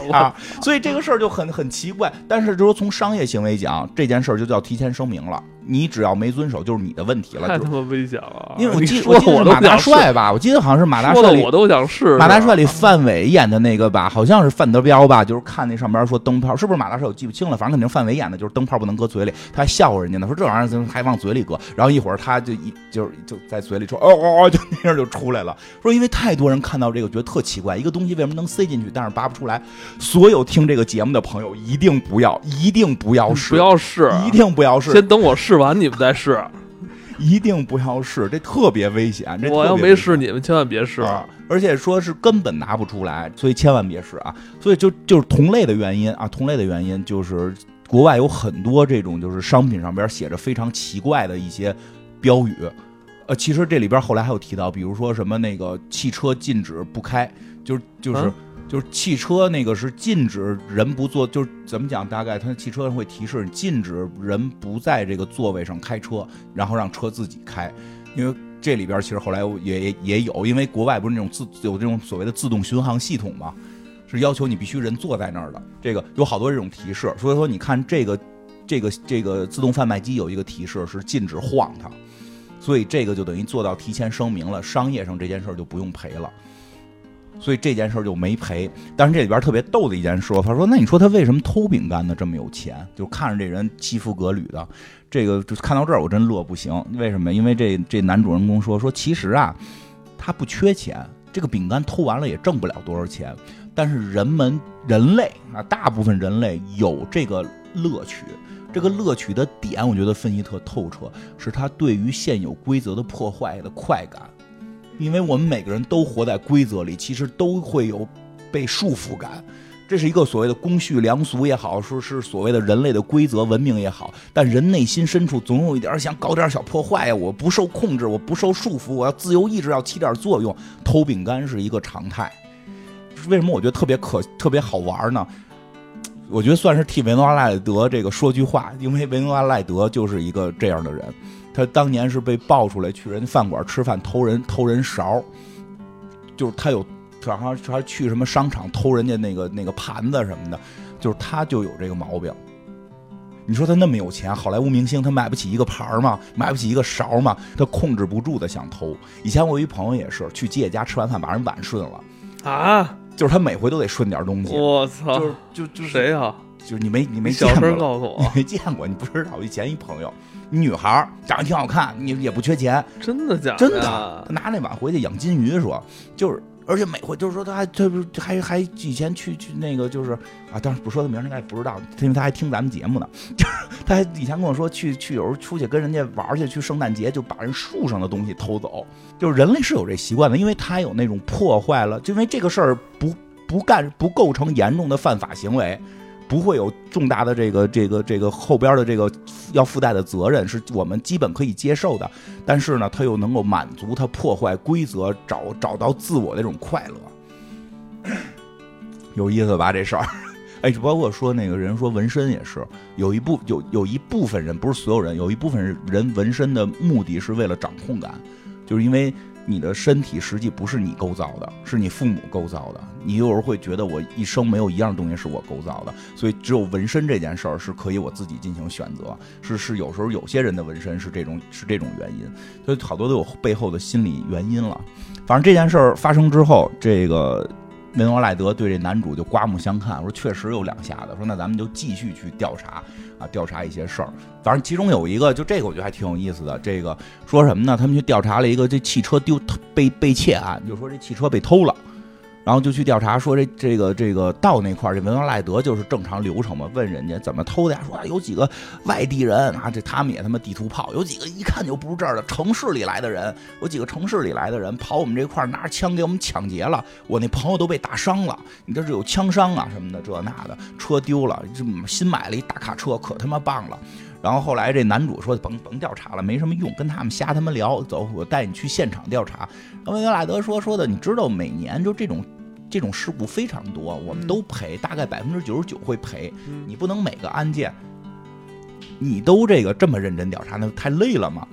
所以这个事儿就很很奇怪。但是，就说从商业行为讲，这件事儿就叫提前声明了，你只要没遵守，就是你的问题了。就是太他妈危险了！因为我记说的我记得是马大帅吧，我记得好像是马大帅里说的我都想试试。马大帅里范伟演的那个吧，好像是范德彪吧，就是看那上边说灯泡是不是马大帅，我记不清了，反正肯定范伟演的，就是灯泡不能搁嘴里，他还笑话人家呢，说这玩意儿怎么还往嘴里搁，然后一会儿他就一就是就在嘴里说哦哦哦，就那样就出来了，说因为太多人看到这个觉得特奇怪，一个东西为什么能塞进去，但是拔不出来，所有听这个节目的朋友一定不要，一定不要试，不要试，一定不要试，先等我试完你们再试。一定不要试，这特别危险，这我要没试，你们千万别试。啊，而且说是根本拿不出来，所以千万别试啊！所以就就是同类的原因啊，同类的原因就是国外有很多这种就是商品上边写着非常奇怪的一些标语，呃，其实这里边后来还有提到，比如说什么那个汽车禁止不开，就是就是。啊就是汽车那个是禁止人不坐，就是怎么讲？大概它汽车上会提示你禁止人不在这个座位上开车，然后让车自己开，因为这里边其实后来也也也有，因为国外不是那种自有这种所谓的自动巡航系统嘛，是要求你必须人坐在那儿的。这个有好多这种提示，所以说你看这个这个这个自动贩卖机有一个提示是禁止晃它，所以这个就等于做到提前声明了，商业上这件事儿就不用赔了。所以这件事儿就没赔，但是这里边特别逗的一件事，他说：“那你说他为什么偷饼干呢？这么有钱，就看着这人欺负革履的，这个就看到这儿我真乐不行。为什么？因为这这男主人公说说，其实啊，他不缺钱，这个饼干偷完了也挣不了多少钱，但是人们人类啊，大部分人类有这个乐趣。”这个乐趣的点，我觉得分析特透彻，是他对于现有规则的破坏的快感。因为我们每个人都活在规则里，其实都会有被束缚感。这是一个所谓的公序良俗也好，说是所谓的人类的规则文明也好，但人内心深处总有一点想搞点小破坏呀。我不受控制，我不受束缚，我要自由意志要起点作用。偷饼干是一个常态。为什么我觉得特别可特别好玩呢？我觉得算是替维诺阿赖德这个说句话，因为维诺阿赖德就是一个这样的人。他当年是被爆出来去人家饭馆吃饭偷人偷人勺，就是他有，好像还去什么商场偷人家那个那个盘子什么的，就是他就有这个毛病。你说他那么有钱，好莱坞明星他买不起一个盘儿吗？买不起一个勺吗？他控制不住的想偷。以前我有一朋友也是去吉野家吃完饭把人碗顺了，啊！就是他每回都得顺点东西。我操！就是就就是谁啊？就是你没你没小见过声告诉我你，没见过，你不知道。我以前一朋友，女孩儿长得挺好看，你也不缺钱，真的假的真的，他？拿那碗回去养金鱼说，就是，而且每回就是说他还他不还还以前去去那个就是啊，当然不说他名儿应该也不知道，因为他还听咱们节目呢，就是他还以前跟我说去去有时候出去跟人家玩去，去圣诞节就把人树上的东西偷走，就是人类是有这习惯的，因为他有那种破坏了，就因为这个事儿不不干不构成严重的犯法行为。不会有重大的这个这个这个后边的这个要附带的责任，是我们基本可以接受的。但是呢，他又能够满足他破坏规则、找找到自我的这种快乐，有意思吧？这事儿，哎，就包括说那个人说纹身也是，有一部有有一部分人，不是所有人，有一部分人纹身的目的是为了掌控感，就是因为。你的身体实际不是你构造的，是你父母构造的。你有时候会觉得我一生没有一样东西是我构造的，所以只有纹身这件事儿是可以我自己进行选择。是是，有时候有些人的纹身是这种是这种原因，所以好多都有背后的心理原因了。反正这件事儿发生之后，这个梅诺赖德对这男主就刮目相看，说确实有两下子，说那咱们就继续去调查啊，调查一些事儿。反正其中有一个，就这个我觉得还挺有意思的。这个说什么呢？他们去调查了一个这汽车丢被被窃案，就说这汽车被偷了，然后就去调查说这这个这个到那块儿，这文王赖德就是正常流程嘛，问人家怎么偷的呀？说、啊、有几个外地人啊，这他们也他妈地图炮，有几个一看就不是这儿的城市里来的人，有几个城市里来的人跑我们这块儿拿着枪给我们抢劫了，我那朋友都被打伤了，你这是有枪伤啊什么的这那的，车丢了，这新买了一大卡车，可他妈棒了。然后后来这男主说甭甭调查了，没什么用，跟他们瞎他妈聊。走，我带你去现场调查。然后维拉德说说的，你知道每年就这种这种事故非常多，我们都赔，大概百分之九十九会赔。你不能每个案件你都这个这么认真调查，那太累了嘛。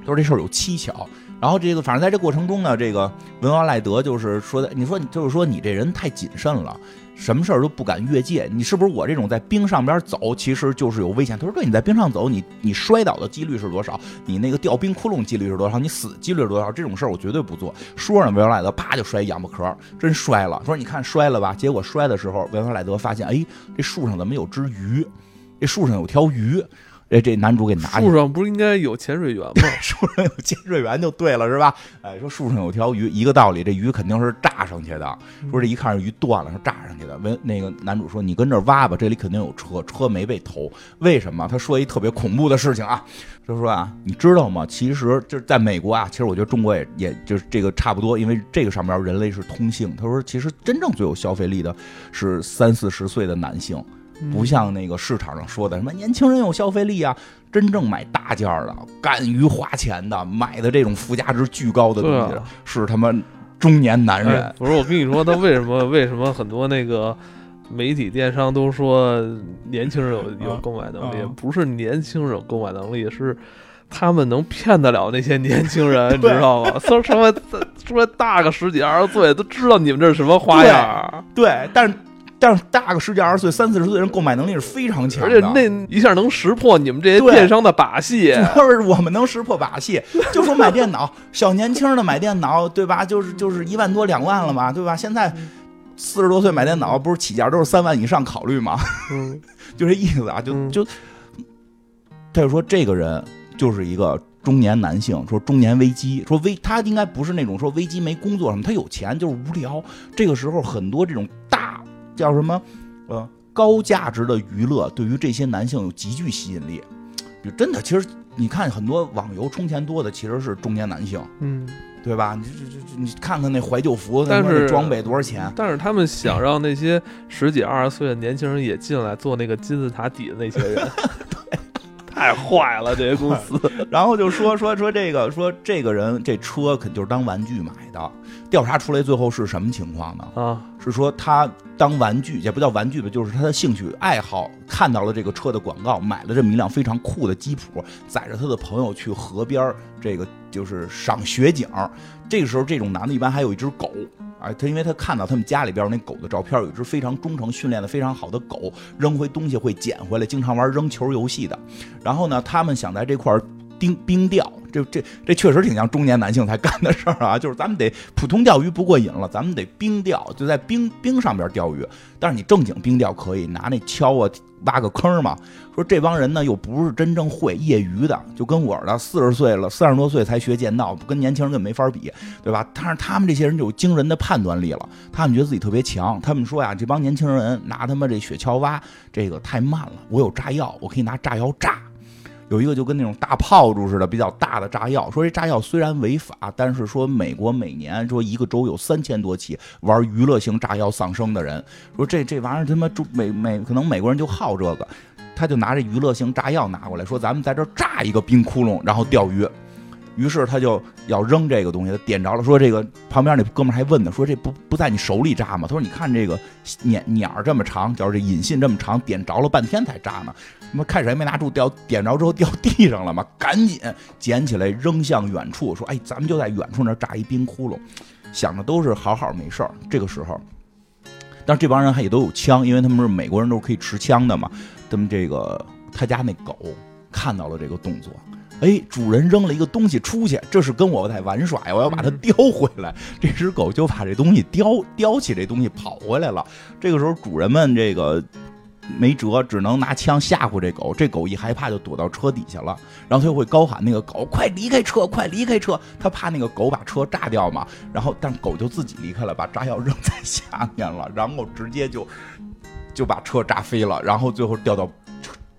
他说这事儿有蹊跷。然后这个，反正在这过程中呢，这个文奥赖德就是说的，你说就是说你这人太谨慎了，什么事儿都不敢越界。你是不是我这种在冰上边走，其实就是有危险？他说，对，你在冰上走，你你摔倒的几率是多少？你那个掉冰窟窿几率是多少？你死几率是多少？这种事儿我绝对不做。说着，文奥赖德啪就摔一仰巴壳，真摔了。说你看摔了吧？结果摔的时候，文奥赖德发现，哎，这树上怎么有只鱼？这树上有条鱼。这这男主给拿树上不是应该有潜水员吗？树上有潜水员就对了，是吧？哎，说树上有条鱼，一个道理，这鱼肯定是炸上去的。说这一看是鱼断了，是炸上去的。问那个男主说：“你跟这挖吧，这里肯定有车，车没被偷。为什么？”他说一特别恐怖的事情啊，就说啊，你知道吗？其实就是在美国啊，其实我觉得中国也也就是这个差不多，因为这个上面人类是通性。他说，其实真正最有消费力的是三四十岁的男性。不像那个市场上说的什么年轻人有消费力啊，真正买大件的、敢于花钱的、买的这种附加值巨高的东西，是他妈中年男人。不是我跟你说，他为什么为什么很多那个媒体电商都说年轻人有有购买能力？不是年轻人有购买能力，是他们能骗得了那些年轻人，你知道吗？说什么说大个十几二十岁都知道你们这是什么花样？对，但是。但是大个十几二十岁、三四十岁的人购买能力是非常强的，而且那一下能识破你们这些电商的把戏。就是我们能识破把戏，就说买电脑，小年轻的买电脑，对吧？就是就是一万多两万了嘛，对吧？现在四十多岁买电脑，不是起价都是三万以上考虑吗？嗯，就这意思啊，就就他就说这个人就是一个中年男性，说中年危机，说危他应该不是那种说危机没工作什么，他有钱就是无聊。这个时候很多这种大。叫什么？呃，高价值的娱乐对于这些男性有极具吸引力。就真的，其实你看很多网游充钱多的其实是中年男性，嗯，对吧？你这这这，你看看那怀旧服，但是装备多少钱？但是他们想让那些十几二十岁的年轻人也进来做那个金字塔底的那些人，对，太坏了，这些公司。然后就说说说这个，说这个人这车肯就是当玩具买的。调查出来最后是什么情况呢？啊，是说他当玩具也不叫玩具吧，就是他的兴趣爱好，看到了这个车的广告，买了这么一辆非常酷的吉普，载着他的朋友去河边这个就是赏雪景。这个时候，这种男的一般还有一只狗，啊，他因为他看到他们家里边那狗的照片，有一只非常忠诚、训练的非常好的狗，扔回东西会捡回来，经常玩扔球游戏的。然后呢，他们想在这块儿。冰冰钓，这这这确实挺像中年男性才干的事儿啊！就是咱们得普通钓鱼不过瘾了，咱们得冰钓，就在冰冰上边钓鱼。但是你正经冰钓可以拿那锹啊挖个坑嘛。说这帮人呢又不是真正会业余的，就跟我的四十岁了，三十多岁才学剑道，跟年轻人根本没法比，对吧？但是他们这些人就有惊人的判断力了，他们觉得自己特别强。他们说呀，这帮年轻人拿他妈这雪橇挖这个太慢了，我有炸药，我可以拿炸药炸。有一个就跟那种大炮竹似的比较大的炸药，说这炸药虽然违法，但是说美国每年说一个州有三千多起玩娱乐性炸药丧生的人，说这这玩意儿他妈中美美可能美国人就好这个，他就拿这娱乐性炸药拿过来说咱们在这炸一个冰窟窿，然后钓鱼。于是他就要扔这个东西，他点着了，说这个旁边那哥们还问呢，说这不不在你手里炸吗？他说你看这个鸟鸟这么长，叫这引信这么长，点着了半天才炸呢。他妈开始还没拿住，掉点着之后掉地上了嘛，赶紧捡起来扔向远处，说哎，咱们就在远处那炸一冰窟窿，想的都是好好没事儿。这个时候，但是这帮人还也都有枪，因为他们是美国人，都是可以持枪的嘛。他们这个他家那狗看到了这个动作。哎，主人扔了一个东西出去，这是跟我在玩耍呀！我要把它叼回来。这只狗就把这东西叼叼起，这东西跑回来了。这个时候，主人们这个没辙，只能拿枪吓唬这狗。这狗一害怕，就躲到车底下了。然后他就会高喊：“那个狗，快离开车，快离开车！”他怕那个狗把车炸掉嘛。然后，但狗就自己离开了，把炸药扔在下面了，然后直接就就把车炸飞了，然后最后掉到。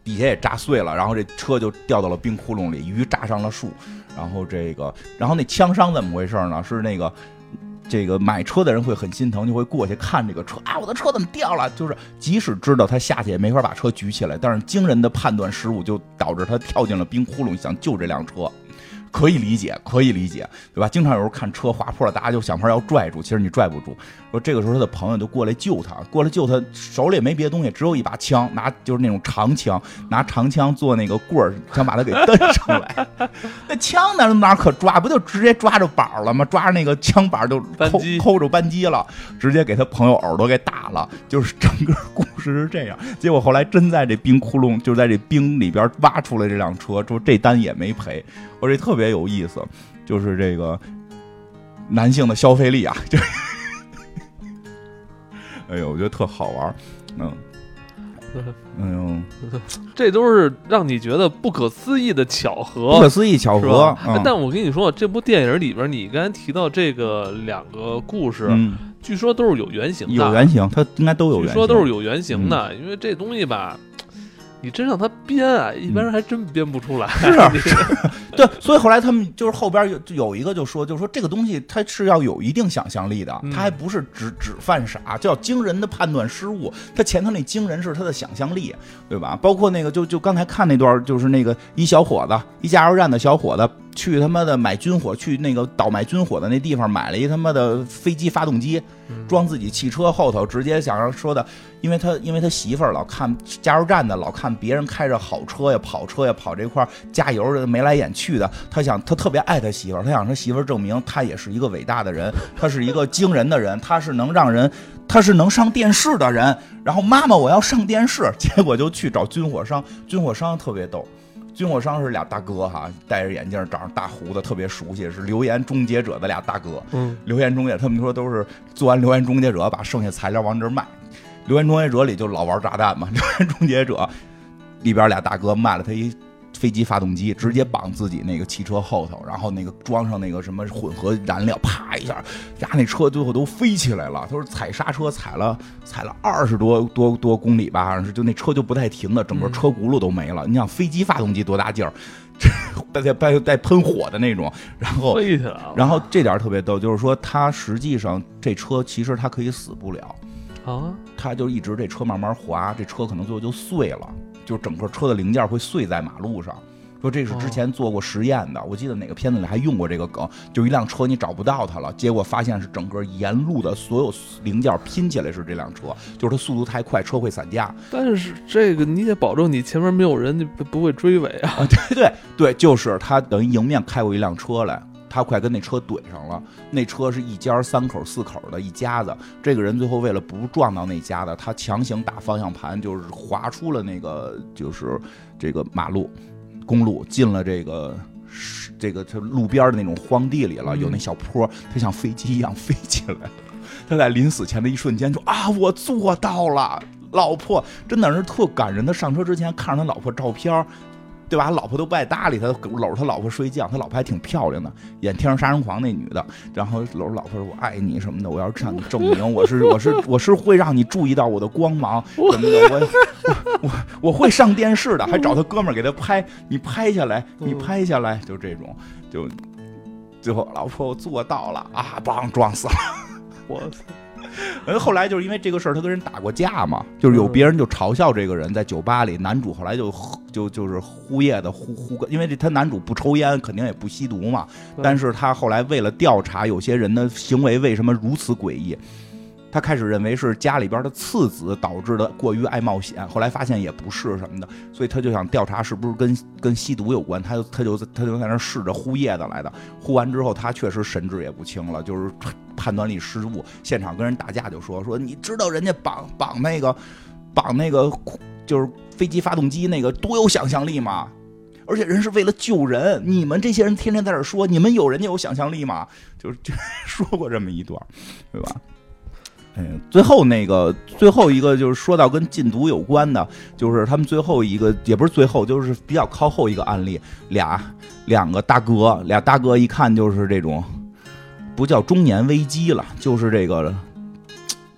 底下也炸碎了，然后这车就掉到了冰窟窿里，鱼炸上了树，然后这个，然后那枪伤怎么回事呢？是那个这个买车的人会很心疼，就会过去看这个车啊，我的车怎么掉了？就是即使知道他下去也没法把车举起来，但是惊人的判断失误就导致他跳进了冰窟窿，想救这辆车。可以理解，可以理解，对吧？经常有时候看车滑坡了，大家就想法要拽住，其实你拽不住。说这个时候他的朋友就过来救他，过来救他，手里也没别的东西，只有一把枪，拿就是那种长枪，拿长枪做那个棍儿，想把他给蹬上来。那枪哪哪可抓？不就直接抓着板了吗？抓着那个枪板就 扣扣着扳机了，直接给他朋友耳朵给打了。就是整个故事是这样。结果后来真在这冰窟窿，就在这冰里边挖出来这辆车，说这单也没赔。我这特别有意思，就是这个男性的消费力啊，就。哎呦，我觉得特好玩，嗯，哎呦，这都是让你觉得不可思议的巧合，不可思议巧合。但我跟你说，这部电影里边，你刚才提到这个两个故事，据说都是有原型的，有原型，它应该都有。据说都是有原型的，因为这东西吧。你真让他编啊，一般人还真编不出来。是，对，所以后来他们就是后边有有一个就说，就是说这个东西它是要有一定想象力的，它还不是只只犯傻，叫惊人的判断失误。它前头那惊人是他的想象力，对吧？包括那个就就刚才看那段，就是那个一小伙子，一加油站的小伙子。去他妈的买军火，去那个倒卖军火的那地方买了一他妈的飞机发动机，装自己汽车后头，直接想要说的，因为他因为他媳妇儿老看加油站的，老看别人开着好车呀、跑车呀跑这块加油的眉来眼去的，他想他特别爱他媳妇儿，他想他媳妇儿证明他也是一个伟大的人，他是一个惊人的人，他是能让人他是能上电视的人。然后妈妈我要上电视，结果就去找军火商，军火商特别逗。军火商是俩大哥哈，戴着眼镜，长着大胡子，特别熟悉，是留言终结者的俩大哥。嗯，留言终结，他们说都是做完留言终结者，把剩下材料往这儿卖。留言终结者里就老玩炸弹嘛，留言终结者里边俩大哥卖了他一。飞机发动机直接绑自己那个汽车后头，然后那个装上那个什么混合燃料，啪一下，呀，那车最后都飞起来了。他说踩刹车踩了踩了二十多多多公里吧，好像是，就那车就不带停的，整个车轱辘都没了。你想飞机发动机多大劲儿，带带带喷火的那种，然后飞起来了。然后这点特别逗，就是说它实际上这车其实它可以死不了啊，它就一直这车慢慢滑，这车可能最后就碎了。就整个车的零件会碎在马路上，说这是之前做过实验的，我记得哪个片子里还用过这个梗，就一辆车你找不到它了，结果发现是整个沿路的所有零件拼起来是这辆车，就是它速度太快，车会散架。但是这个你得保证你前面没有人，你不会追尾啊。对对对，就是他等于迎面开过一辆车来。他快跟那车怼上了，那车是一家三口四口的一家子。这个人最后为了不撞到那家子，他强行打方向盘，就是滑出了那个就是这个马路公路，进了这个这个就路边的那种荒地里了，有那小坡，他像飞机一样飞起来。他在临死前的一瞬间就啊，我做到了，老婆真的是特感人。他上车之前看着他老婆照片。对吧？他老婆都不爱搭理他，搂着他老婆睡觉。他老婆还挺漂亮的，演《天生杀人狂》那女的。然后搂着老婆说：“我爱你什么的。”我要向你证明，我是我是我是会让你注意到我的光芒什么的。我我我会上电视的，还找他哥们儿给他拍，你拍下来，你拍下来，就这种，就最后老婆我做到了啊！梆撞死了，我操！呃，后来就是因为这个事儿，他跟人打过架嘛，就是有别人就嘲笑这个人，在酒吧里，男主后来就就就是呼夜的呼呼，因为这他男主不抽烟，肯定也不吸毒嘛，但是他后来为了调查有些人的行为为什么如此诡异。他开始认为是家里边的次子导致的过于爱冒险，后来发现也不是什么的，所以他就想调查是不是跟跟吸毒有关。他就他就他就在那试着呼叶子来的，呼完之后他确实神志也不清了，就是判断力失误，现场跟人打架就说说你知道人家绑绑那个绑那个就是飞机发动机那个多有想象力吗？而且人是为了救人，你们这些人天天在这说，你们有人家有想象力吗？就是说过这么一段，对吧？嗯，最后那个最后一个就是说到跟禁毒有关的，就是他们最后一个也不是最后，就是比较靠后一个案例，俩两个大哥，俩大哥一看就是这种不叫中年危机了，就是这个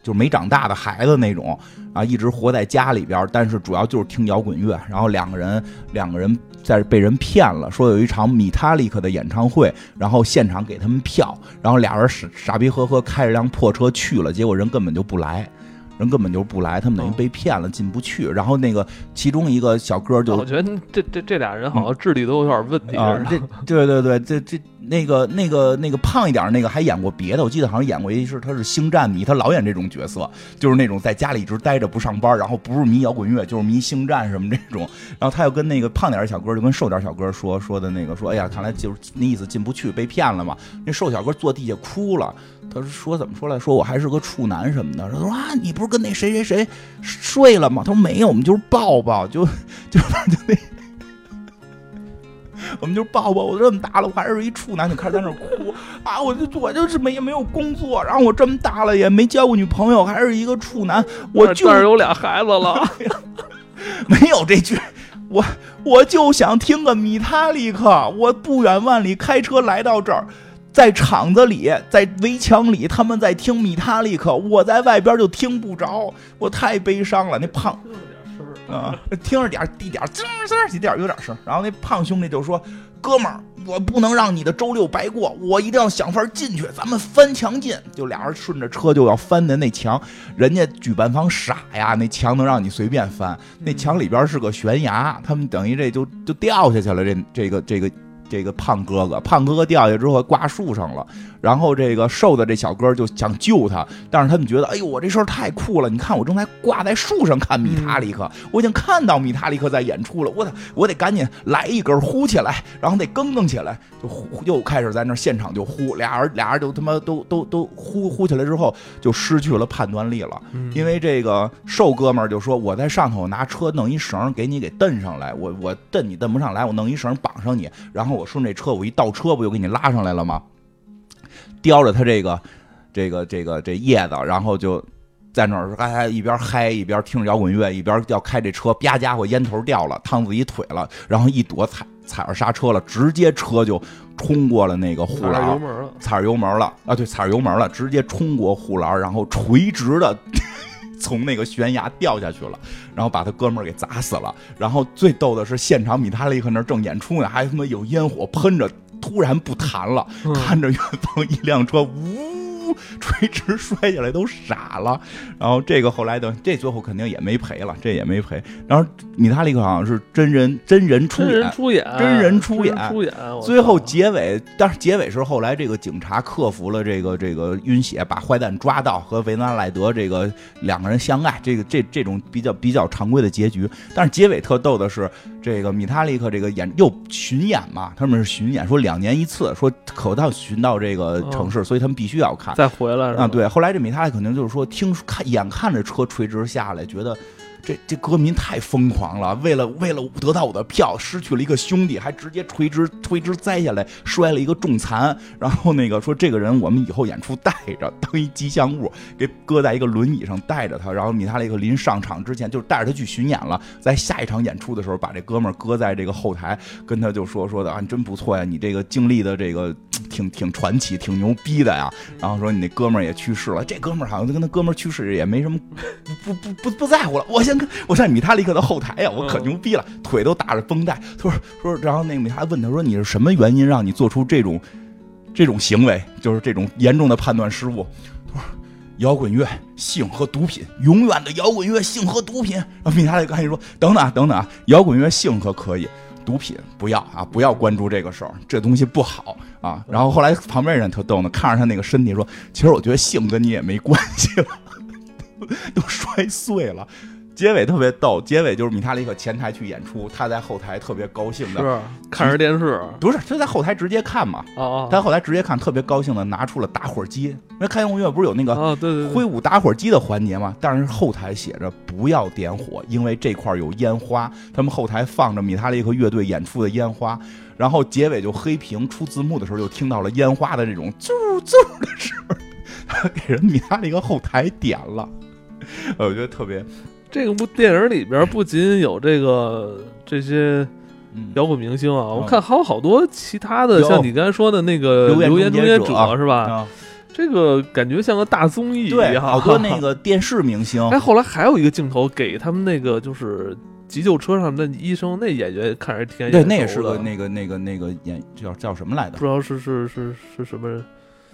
就没长大的孩子那种啊，一直活在家里边，但是主要就是听摇滚乐，然后两个人两个人。在被人骗了，说有一场米塔利克的演唱会，然后现场给他们票，然后俩人傻傻逼呵呵开着辆破车去了，结果人根本就不来，人根本就不来，他们等于被骗了，进不去。然后那个其中一个小哥就，我觉得这这这俩人好像智力都有点问题啊。这对对对，这这那个那个那个胖一点那个还演过别的，我记得好像演过一是他是星战迷，他老演这种角色，就是那种在家里一直待着不上班，然后不是迷摇滚乐就是迷星战什么这种。然后他又跟那个胖点小哥就跟瘦点小哥说说的那个说，哎呀，看来就是那意思进不去，被骗了嘛。那瘦小哥坐地下哭了。他说怎么说来？说我还是个处男什么的。他说啊，你不是跟那谁谁谁睡了吗？他说没有，我们就是抱抱，就 就就那，我们就抱抱。我这么大了，我还是一处男，就开始在那哭啊！我就我就是没也没有工作，然后我这么大了也没交过女朋友，还是一个处男。我就有俩孩子了，没有这句。我我就想听个米塔利克，我不远万里开车来到这儿。在厂子里，在围墙里，他们在听米塔利克，我在外边就听不着，我太悲伤了。那胖啊，听着点地点滋滋几点有点声。然后那胖兄弟就说：“哥们儿，我不能让你的周六白过，我一定要想法进去，咱们翻墙进。”就俩人顺着车就要翻的那墙，人家举办方傻呀，那墙能让你随便翻？那墙里边是个悬崖，他们等于这就就掉下去了。这这个这个。这个胖哥哥，胖哥哥掉下之后挂树上了，然后这个瘦的这小哥就想救他，但是他们觉得，哎呦，我这事儿太酷了！你看，我正在挂在树上看米塔里克，我已经看到米塔里克在演出了，我得我得赶紧来一根呼起来，然后得更更起来，就呼又开始在那现场就呼，俩人俩人就他妈都都都呼呼起来之后就失去了判断力了，因为这个瘦哥们儿就说，我在上头拿车弄一绳给你给蹬上来，我我蹬你蹬不上来，我弄一绳绑上你，然后。我顺这车，我一倒车，不就给你拉上来了吗？叼着他这个，这个，这个，这叶子，然后就在那儿还一边嗨一边听着摇滚乐，一边要开这车。啪家伙，烟头掉了，烫自己腿了，然后一躲踩踩着刹车了，直接车就冲过了那个护栏，踩着油门了啊！对，踩着油门了，直接冲过护栏，然后垂直的。从那个悬崖掉下去了，然后把他哥们儿给砸死了。然后最逗的是，现场米塔利克那正演出呢，还他妈有烟火喷着，突然不弹了，看着远方一辆车，呜。垂直摔下来都傻了，然后这个后来的这最后肯定也没赔了，这也没赔。然后米塔里克好像是真人真人出演，出演真人出演，出演。最后结尾，但是结尾是后来这个警察克服了这个这个晕血，把坏蛋抓到，和维纳赖德这个两个人相爱，这个这这种比较比较常规的结局。但是结尾特逗的是，这个米塔利克这个演又巡演嘛，他们是巡演，说两年一次，说可到巡到这个城市，所以他们必须要看。再回来啊，对，后来这米塔利肯定就是说，听看眼看着车垂直下来，觉得。这这歌迷太疯狂了，为了为了得到我的票，失去了一个兄弟，还直接垂直垂直栽下来，摔了一个重残。然后那个说这个人我们以后演出带着当一吉祥物，给搁在一个轮椅上带着他。然后米塔利克临上场之前，就是带着他去巡演了，在下一场演出的时候，把这哥们儿搁在这个后台，跟他就说说的啊，你真不错呀，你这个经历的这个挺挺传奇，挺牛逼的呀。然后说你那哥们儿也去世了，这哥们儿好像就跟他哥们儿去世也没什么不不不不在乎了。我先。我上米塔利克的后台呀，我可牛逼了，腿都打着绷带。他说说，然后那个米塔问他说：“你是什么原因让你做出这种这种行为？就是这种严重的判断失误。”他说：“摇滚乐、性和毒品，永远的摇滚乐、性和毒品。”然后米塔利克赶紧说：“等等啊，等等啊，摇滚乐、性和可以，毒品不要啊，不要关注这个事儿，这东西不好啊。”然后后来旁边人特逗呢，看着他那个身体说：“其实我觉得性跟你也没关系了，都摔碎了。”结尾特别逗，结尾就是米塔里克前台去演出，他在后台特别高兴的，是看着电视，不是他在后台直接看嘛，哦他后台直接看，特别高兴的拿出了打火机，因为开摇滚乐不是有那个对对挥舞打火机的环节嘛，但是后台写着不要点火，因为这块有烟花，他们后台放着米塔里克乐队演出的烟花，然后结尾就黑屏出字幕的时候，就听到了烟花的这种啾啾的声，他给人米塔里克后台点了，我觉得特别。这个部电影里边不仅有这个这些摇滚明星啊，我看还有好多其他的，像你刚才说的那个留言终结者是吧？这个感觉像个大综艺，对，好多那个电视明星。哎，后来还有一个镜头给他们那个就是急救车上的医生，那演员看着挺对，那也是个那个那个那个演叫叫什么来的？不知道是是是是什么人？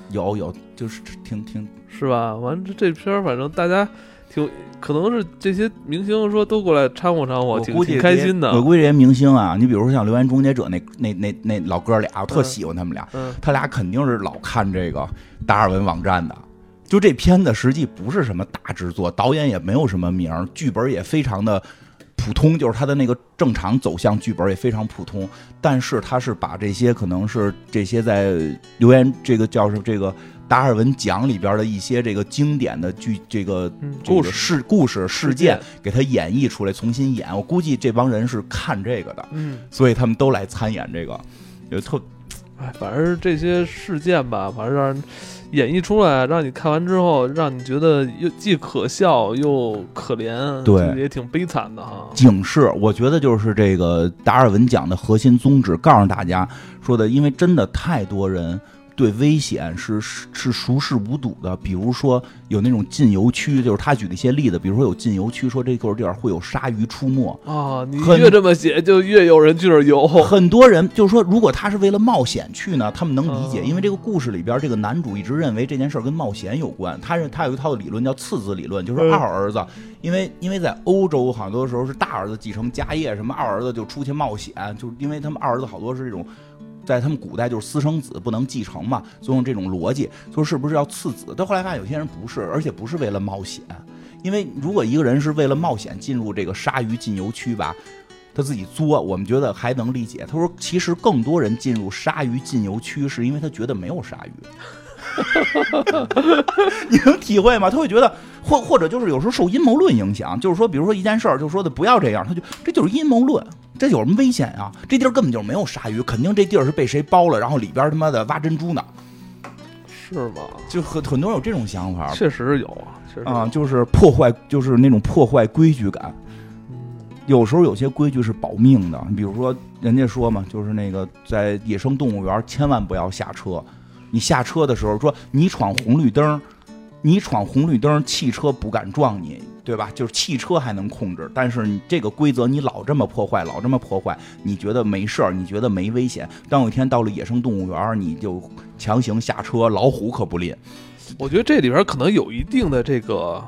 有有，就是挺挺是吧？完这这片儿反正大家。挺可能是这些明星说都过来掺和掺和，估计挺开心的。我估计这些明星啊，你比如说像《留言终结者》那那那那老哥俩，我特嗯喜欢他们俩，嗯，他俩肯定是老看这个达尔文网站的。就这片子实际不是什么大制作，导演也没有什么名儿，剧本也非常的普通，就是他的那个正常走向剧本也非常普通。但是他是把这些可能是这些在留言这个叫什么这个达尔文奖里边的一些这个经典的剧这个故事事故事事件，给他演绎出来，重新演。我估计这帮人是看这个的，嗯，所以他们都来参演这个，就特哎，反正这些事件吧，反正让人演绎出来，让你看完之后，让你觉得又既可笑又可怜，对也挺悲惨的哈。警示，我觉得就是这个达尔文奖的核心宗旨，告诉大家说的，因为真的太多人对危险是是是熟视无睹的。比如说有那种禁游区，就是他举的一些例子，比如说有禁游区，说这块地儿会有鲨鱼出没。啊，你越这么写，就越有人去这儿游。很多人就是说，如果他是为了冒险去呢，他们能理解，嗯因为这个故事里边，这个男主一直认为这件事儿跟冒险有关。他认他有一套理论叫次子理论，就是嗯二儿子，因为因为在欧洲好多时候是大儿子继承家业，什么二儿子就出去冒险，就是因为他们二儿子好多是这种。在他们古代就是私生子不能继承嘛，就用这种逻辑，说是不是要次子？但后来发现有些人不是，而且不是为了冒险，因为如果一个人是为了冒险进入这个鲨鱼禁游区吧，他自己作，我们觉得还能理解。他说，其实更多人进入鲨鱼禁游区，是因为他觉得没有鲨鱼。你能体会吗？他会觉得，或或者就是有时候受阴谋论影响，就是说，比如说一件事儿，就说的不要这样，他就这就是阴谋论，这有什么危险啊？这地儿根本就没有鲨鱼，肯定这地儿是被谁包了，然后里边他妈的挖珍珠呢，是吗？就很很多人有这种想法确实有啊，确实有啊，就是破坏，就是那种破坏规矩感。嗯有时候有些规矩是保命的，你比如说人家说嘛，就是那个在野生动物园千万不要下车，你下车的时候说你闯红绿灯，你闯红绿灯，汽车不敢撞你，对吧？就是汽车还能控制，但是你这个规则你老这么破坏，老这么破坏，你觉得没事儿，你觉得没危险，当有一天到了野生动物园，你就强行下车，老虎可不吝。我觉得这里边可能有一定的这个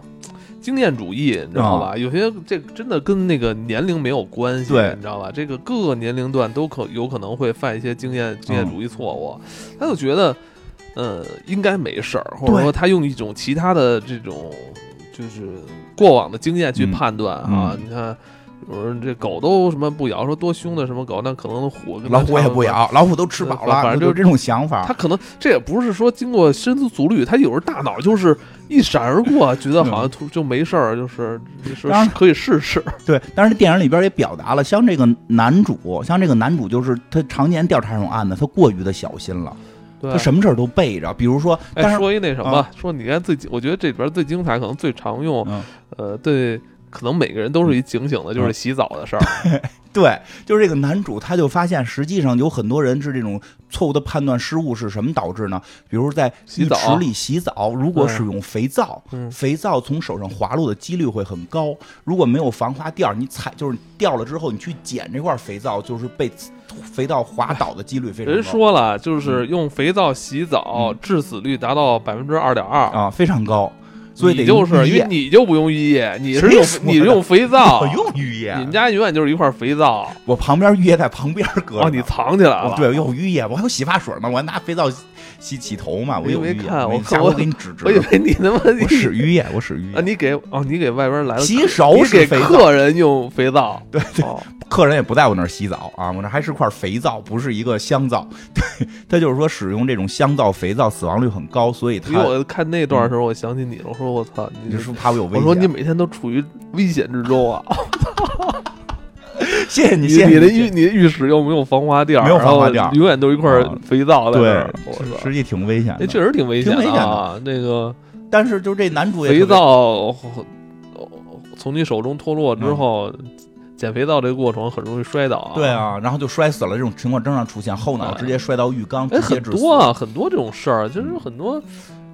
经验主义，你知道吧？有些这真的跟那个年龄没有关系，对你知道吧？这个各个年龄段都可有可能会犯一些经验经验主义错误，他就觉得，呃，应该没事儿，或者说他用一种其他的这种就是过往的经验去嗯判断啊，嗯你看。有人这狗都什么不咬，说多凶的什么狗，那可能虎老虎也。不咬，老虎都吃饱了，反正就是这种想法。他可能这也不是说经过深思熟虑，他有时候大脑就是一闪而过，觉得好像突就没事儿，就是就是当然可以试试。对，但是电影里边也表达了，像这个男主，像这个男主就是他常年调查这种案子，他过于的小心了，他，什么事儿都背着，比如说，但哎，说一那什么，啊说你看最，我觉得这里边最精彩，可能最常用，嗯呃，对，可能每个人都是一警醒的，就是嗯洗澡的事儿。对，就是这个男主，他就发现实际上有很多人是这种错误的判断失误是什么导致呢？比如在浴洗澡池里洗澡，如果嗯使用肥皂，嗯肥皂从手上滑落的几率会很高。如果没有防滑垫儿，你踩就是掉了之后，你去捡这块肥皂，就是被肥皂滑倒的几率非常高。人说了，就是用肥皂洗澡嗯，致死率达到百分之二点二。啊，非常高，所以就是因为你就不用浴液，你是用你是用肥皂 我，用浴液，你们家永远就是一块肥皂。我旁边浴液在旁边搁着。哦，你藏起来了。哦对，用浴液，我还有洗发水呢，我还拿肥皂洗洗头嘛，我有浴液。为看我我下我回给你指指。我以为你他妈我使浴液，我使浴啊，液。你给哦，你给外边来了，洗手你给客人用肥皂，对对哦客人也不在我那儿洗澡啊，我那还是块肥皂，不是一个香皂。对，他就是说使用这种香皂、肥皂死亡率很高，所以因为他我看那段的时候，我想起你了，我说我操，你你是怕我有危险？我说你每天都处于危险之中啊！谢谢你，你谢谢你的浴你的浴室又没有防滑垫儿，没有防滑垫儿永远都一块啊肥皂在那对实际挺危险的。那确实挺危险挺危险的啊！那个但是就这男主也肥皂哦从你手中脱落嗯之后，捡肥皂这个过程很容易摔倒啊。对啊，然后就摔死了，这种情况经常出现，后脑直接摔到浴缸，哎，直接致死。很多啊，很多这种事儿，其实很多，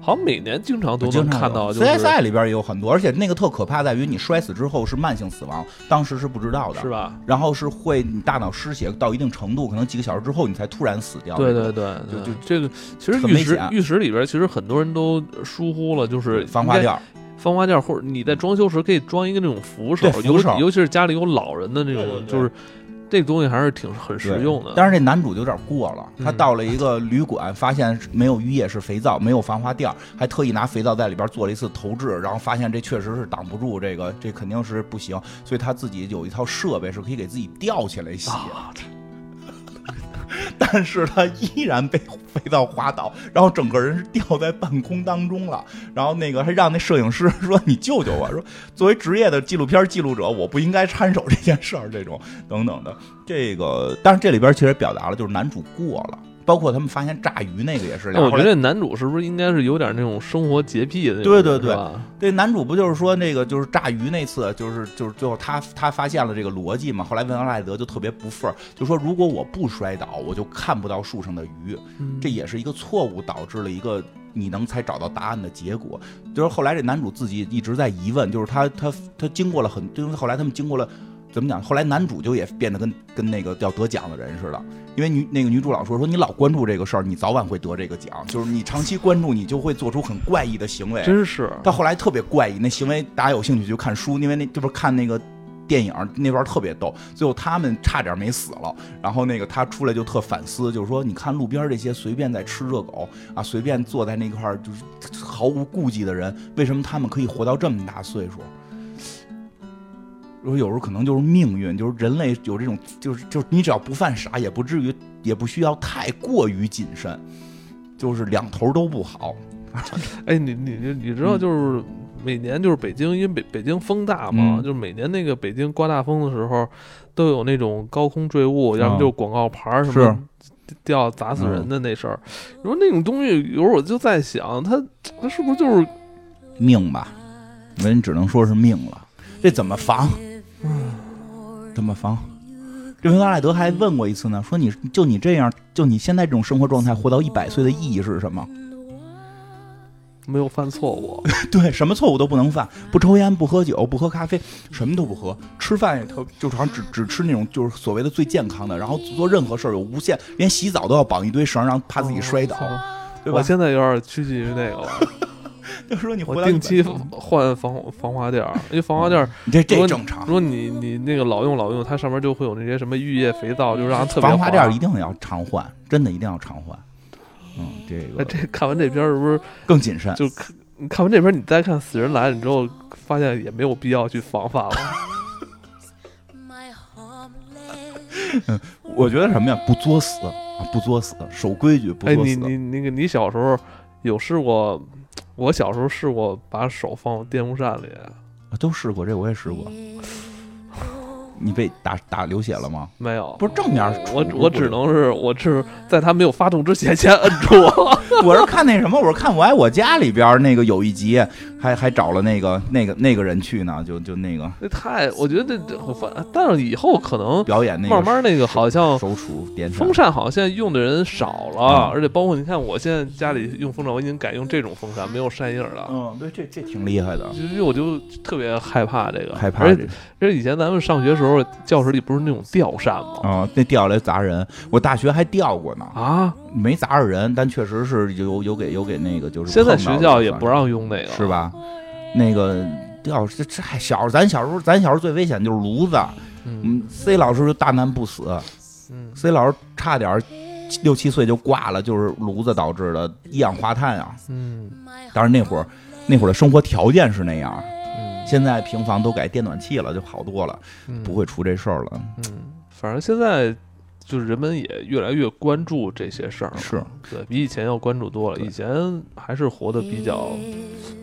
好像每年经常都能经常看到，就是 CSI 里边也有很多，而且那个特可怕在于你摔死之后是慢性死亡，当时是不知道的，是吧？然后是会你大脑失血到一定程度，可能几个小时之后你才突然死掉。对对对，就就对这个其实浴室浴室里边其实很多人都疏忽了，就是防滑垫儿，防滑垫，或者你在装修时可以装一个那种扶手，扶手。尤尤其是家里有老人的那种，就是这东西还是挺很实用的。但是这男主就有点过了，他嗯到了一个旅馆，发现没有浴液是肥皂，没有防滑垫儿，还特意拿肥皂在里边做了一次投掷，然后发现这确实是挡不住这个，这肯定是不行，所以他自己有一套设备是可以给自己吊起来洗，啊，但是他依然被肥皂滑倒，然后整个人是掉在半空当中了。然后那个还让那摄影师说：“你救救我！”说作为职业的纪录片记录者，我不应该插手这件事儿，这种等等的。这个，但是这里边其实表达了就是男主过了。包括他们发现炸鱼那个也是，我觉得男主是不是应该是有点那种生活洁癖的？对对对这男主不就是说那个就是炸鱼那次，就是就是最后他他发现了这个逻辑嘛。后来文阿赖德就特别不忿儿，就说如果我不摔倒，我就看不到树上的鱼。嗯这也是一个错误导致了一个你能才找到答案的结果。就是后来这男主自己一直在疑问，就是他他他经过了很，就是后来他们经过了怎么讲？后来男主就也变得跟跟那个要得奖的人似的，因为女那个女主老说说你老关注这个事儿，你早晚会得这个奖，就是你长期关注，你就会做出很怪异的行为。真是到后来特别怪异，那行为大家有兴趣就看书，因为那就是看那个电影那段特别逗，最后他们差点没死了，然后那个他出来就特反思，就是说你看路边这些随便在吃热狗啊，随便坐在那块儿就是毫无顾忌的人，为什么他们可以活到这么大岁数？说有时候可能就是命运，就是人类有这种，就是就是你只要不犯傻，也不至于，也不需要太过于谨慎，就是两头都不好。哎，你你你你知道，嗯就是每年就是北京，因为北北京风大嘛，嗯就是每年那个北京刮大风的时候，都有那种高空坠物，要么就是广告牌儿什么掉砸死人的那事儿。你说那种东西，有时候我就在想，它它是不是就是命吧，那你只能说是命了。这怎么防？怎么防？这维拉赖德还问过一次呢，说你就你这样，就你现在这种生活状态，活到一百岁的意义是什么？没有犯错误？对，什么错误都不能犯，不抽烟，不喝酒，不喝咖啡，什么都不喝，吃饭也特，就好像只只吃那种就是所谓的最健康的，然后做任何事儿有无限，连洗澡都要绑一堆绳，让怕自己摔倒，哦对吧我？现在有点趋近于那个了，就说你活到我定期换防防滑垫儿，因为防滑垫儿，你这这正常如。果你你那个老用老用，它上面就会有那些什么浴液、肥皂，就让它特别防滑垫儿一定要常换，真的一定要常换。嗯，这哎，个这看完这片儿是不是更谨慎。就看你看完这片儿，你再看《死人来了》你之后，发现也没有必要去防范了。homeland. 我觉得什么呀？不作死啊，不作死，守规矩，不哎，作死。你你那个你小时候有试过？我小时候试过把手放电风扇里，啊都试过，这我也试过。你被打打流血了吗？没有。不是正面我我只能是我是在它没有发动之前先摁住。我是看那什么，我是看《我爱我家》里边那个有一集，还还找了那个那个那个人去呢，就就那个那太，我觉得这这。但是以后可能表演那个慢慢那个好像手厨电风扇好像现在用的人少了，嗯。而且包括你看我现在家里用风扇，我已经改用这种风扇，没有扇叶了。嗯，对，这这挺厉害的，其实我就特别害怕这个，害怕这而且而且以前咱们上学时候，教室里不是那种吊扇吗？啊，那吊下来砸人，我大学还吊过呢，啊，没砸着人，但确实是有有给有给那个就是现在学校也不让用那个，是？吧？那个要是这还小，咱小时候咱小时候最危险就是炉子，嗯嗯，C 老师就大难不死嗯，，C 老师差点六七岁就挂了，就是炉子导致的一氧化碳啊。嗯当然那会儿那会儿的生活条件是那样，嗯现在平房都改电暖气了，就好多了，嗯，不会出这事儿了。嗯，反正现在就是人们也越来越关注这些事儿，是，对比以前要关注多了。以前还是活得比较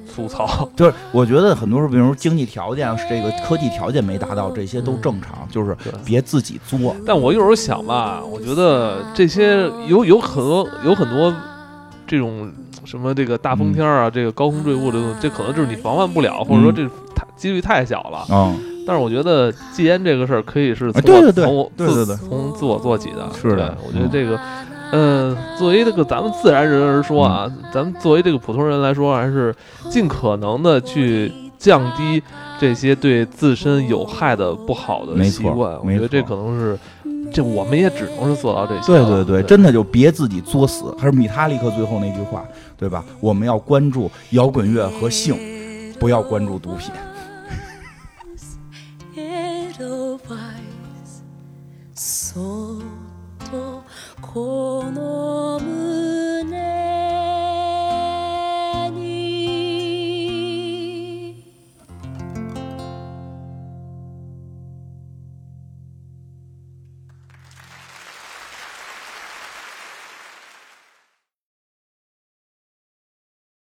粗糙，就是我觉得很多时候，比如经济条件、这个科技条件没达到，这些都正常，就是。别自己作。但我有时候想吧，我觉得这些有有很多有很多这种什么这个大风天儿啊，这个高空坠物这种，这可能就是你防范不了，或者说这太几率太小了。嗯，但是我觉得戒烟这个事儿可以是从啊对对对从我对对对从自我做起的。是的我觉得这个，嗯，作为这个咱们自然人而说啊，嗯咱们作为这个普通人来说，还是尽可能的去降低这些对自身有害的不好的习惯。我觉得这可能是，这我们也只能是做到这些对了。对对，真的就别自己作死。还是米塔利克最后那句话，对吧？我们要关注摇滚乐和性，不要关注毒品。そっとこの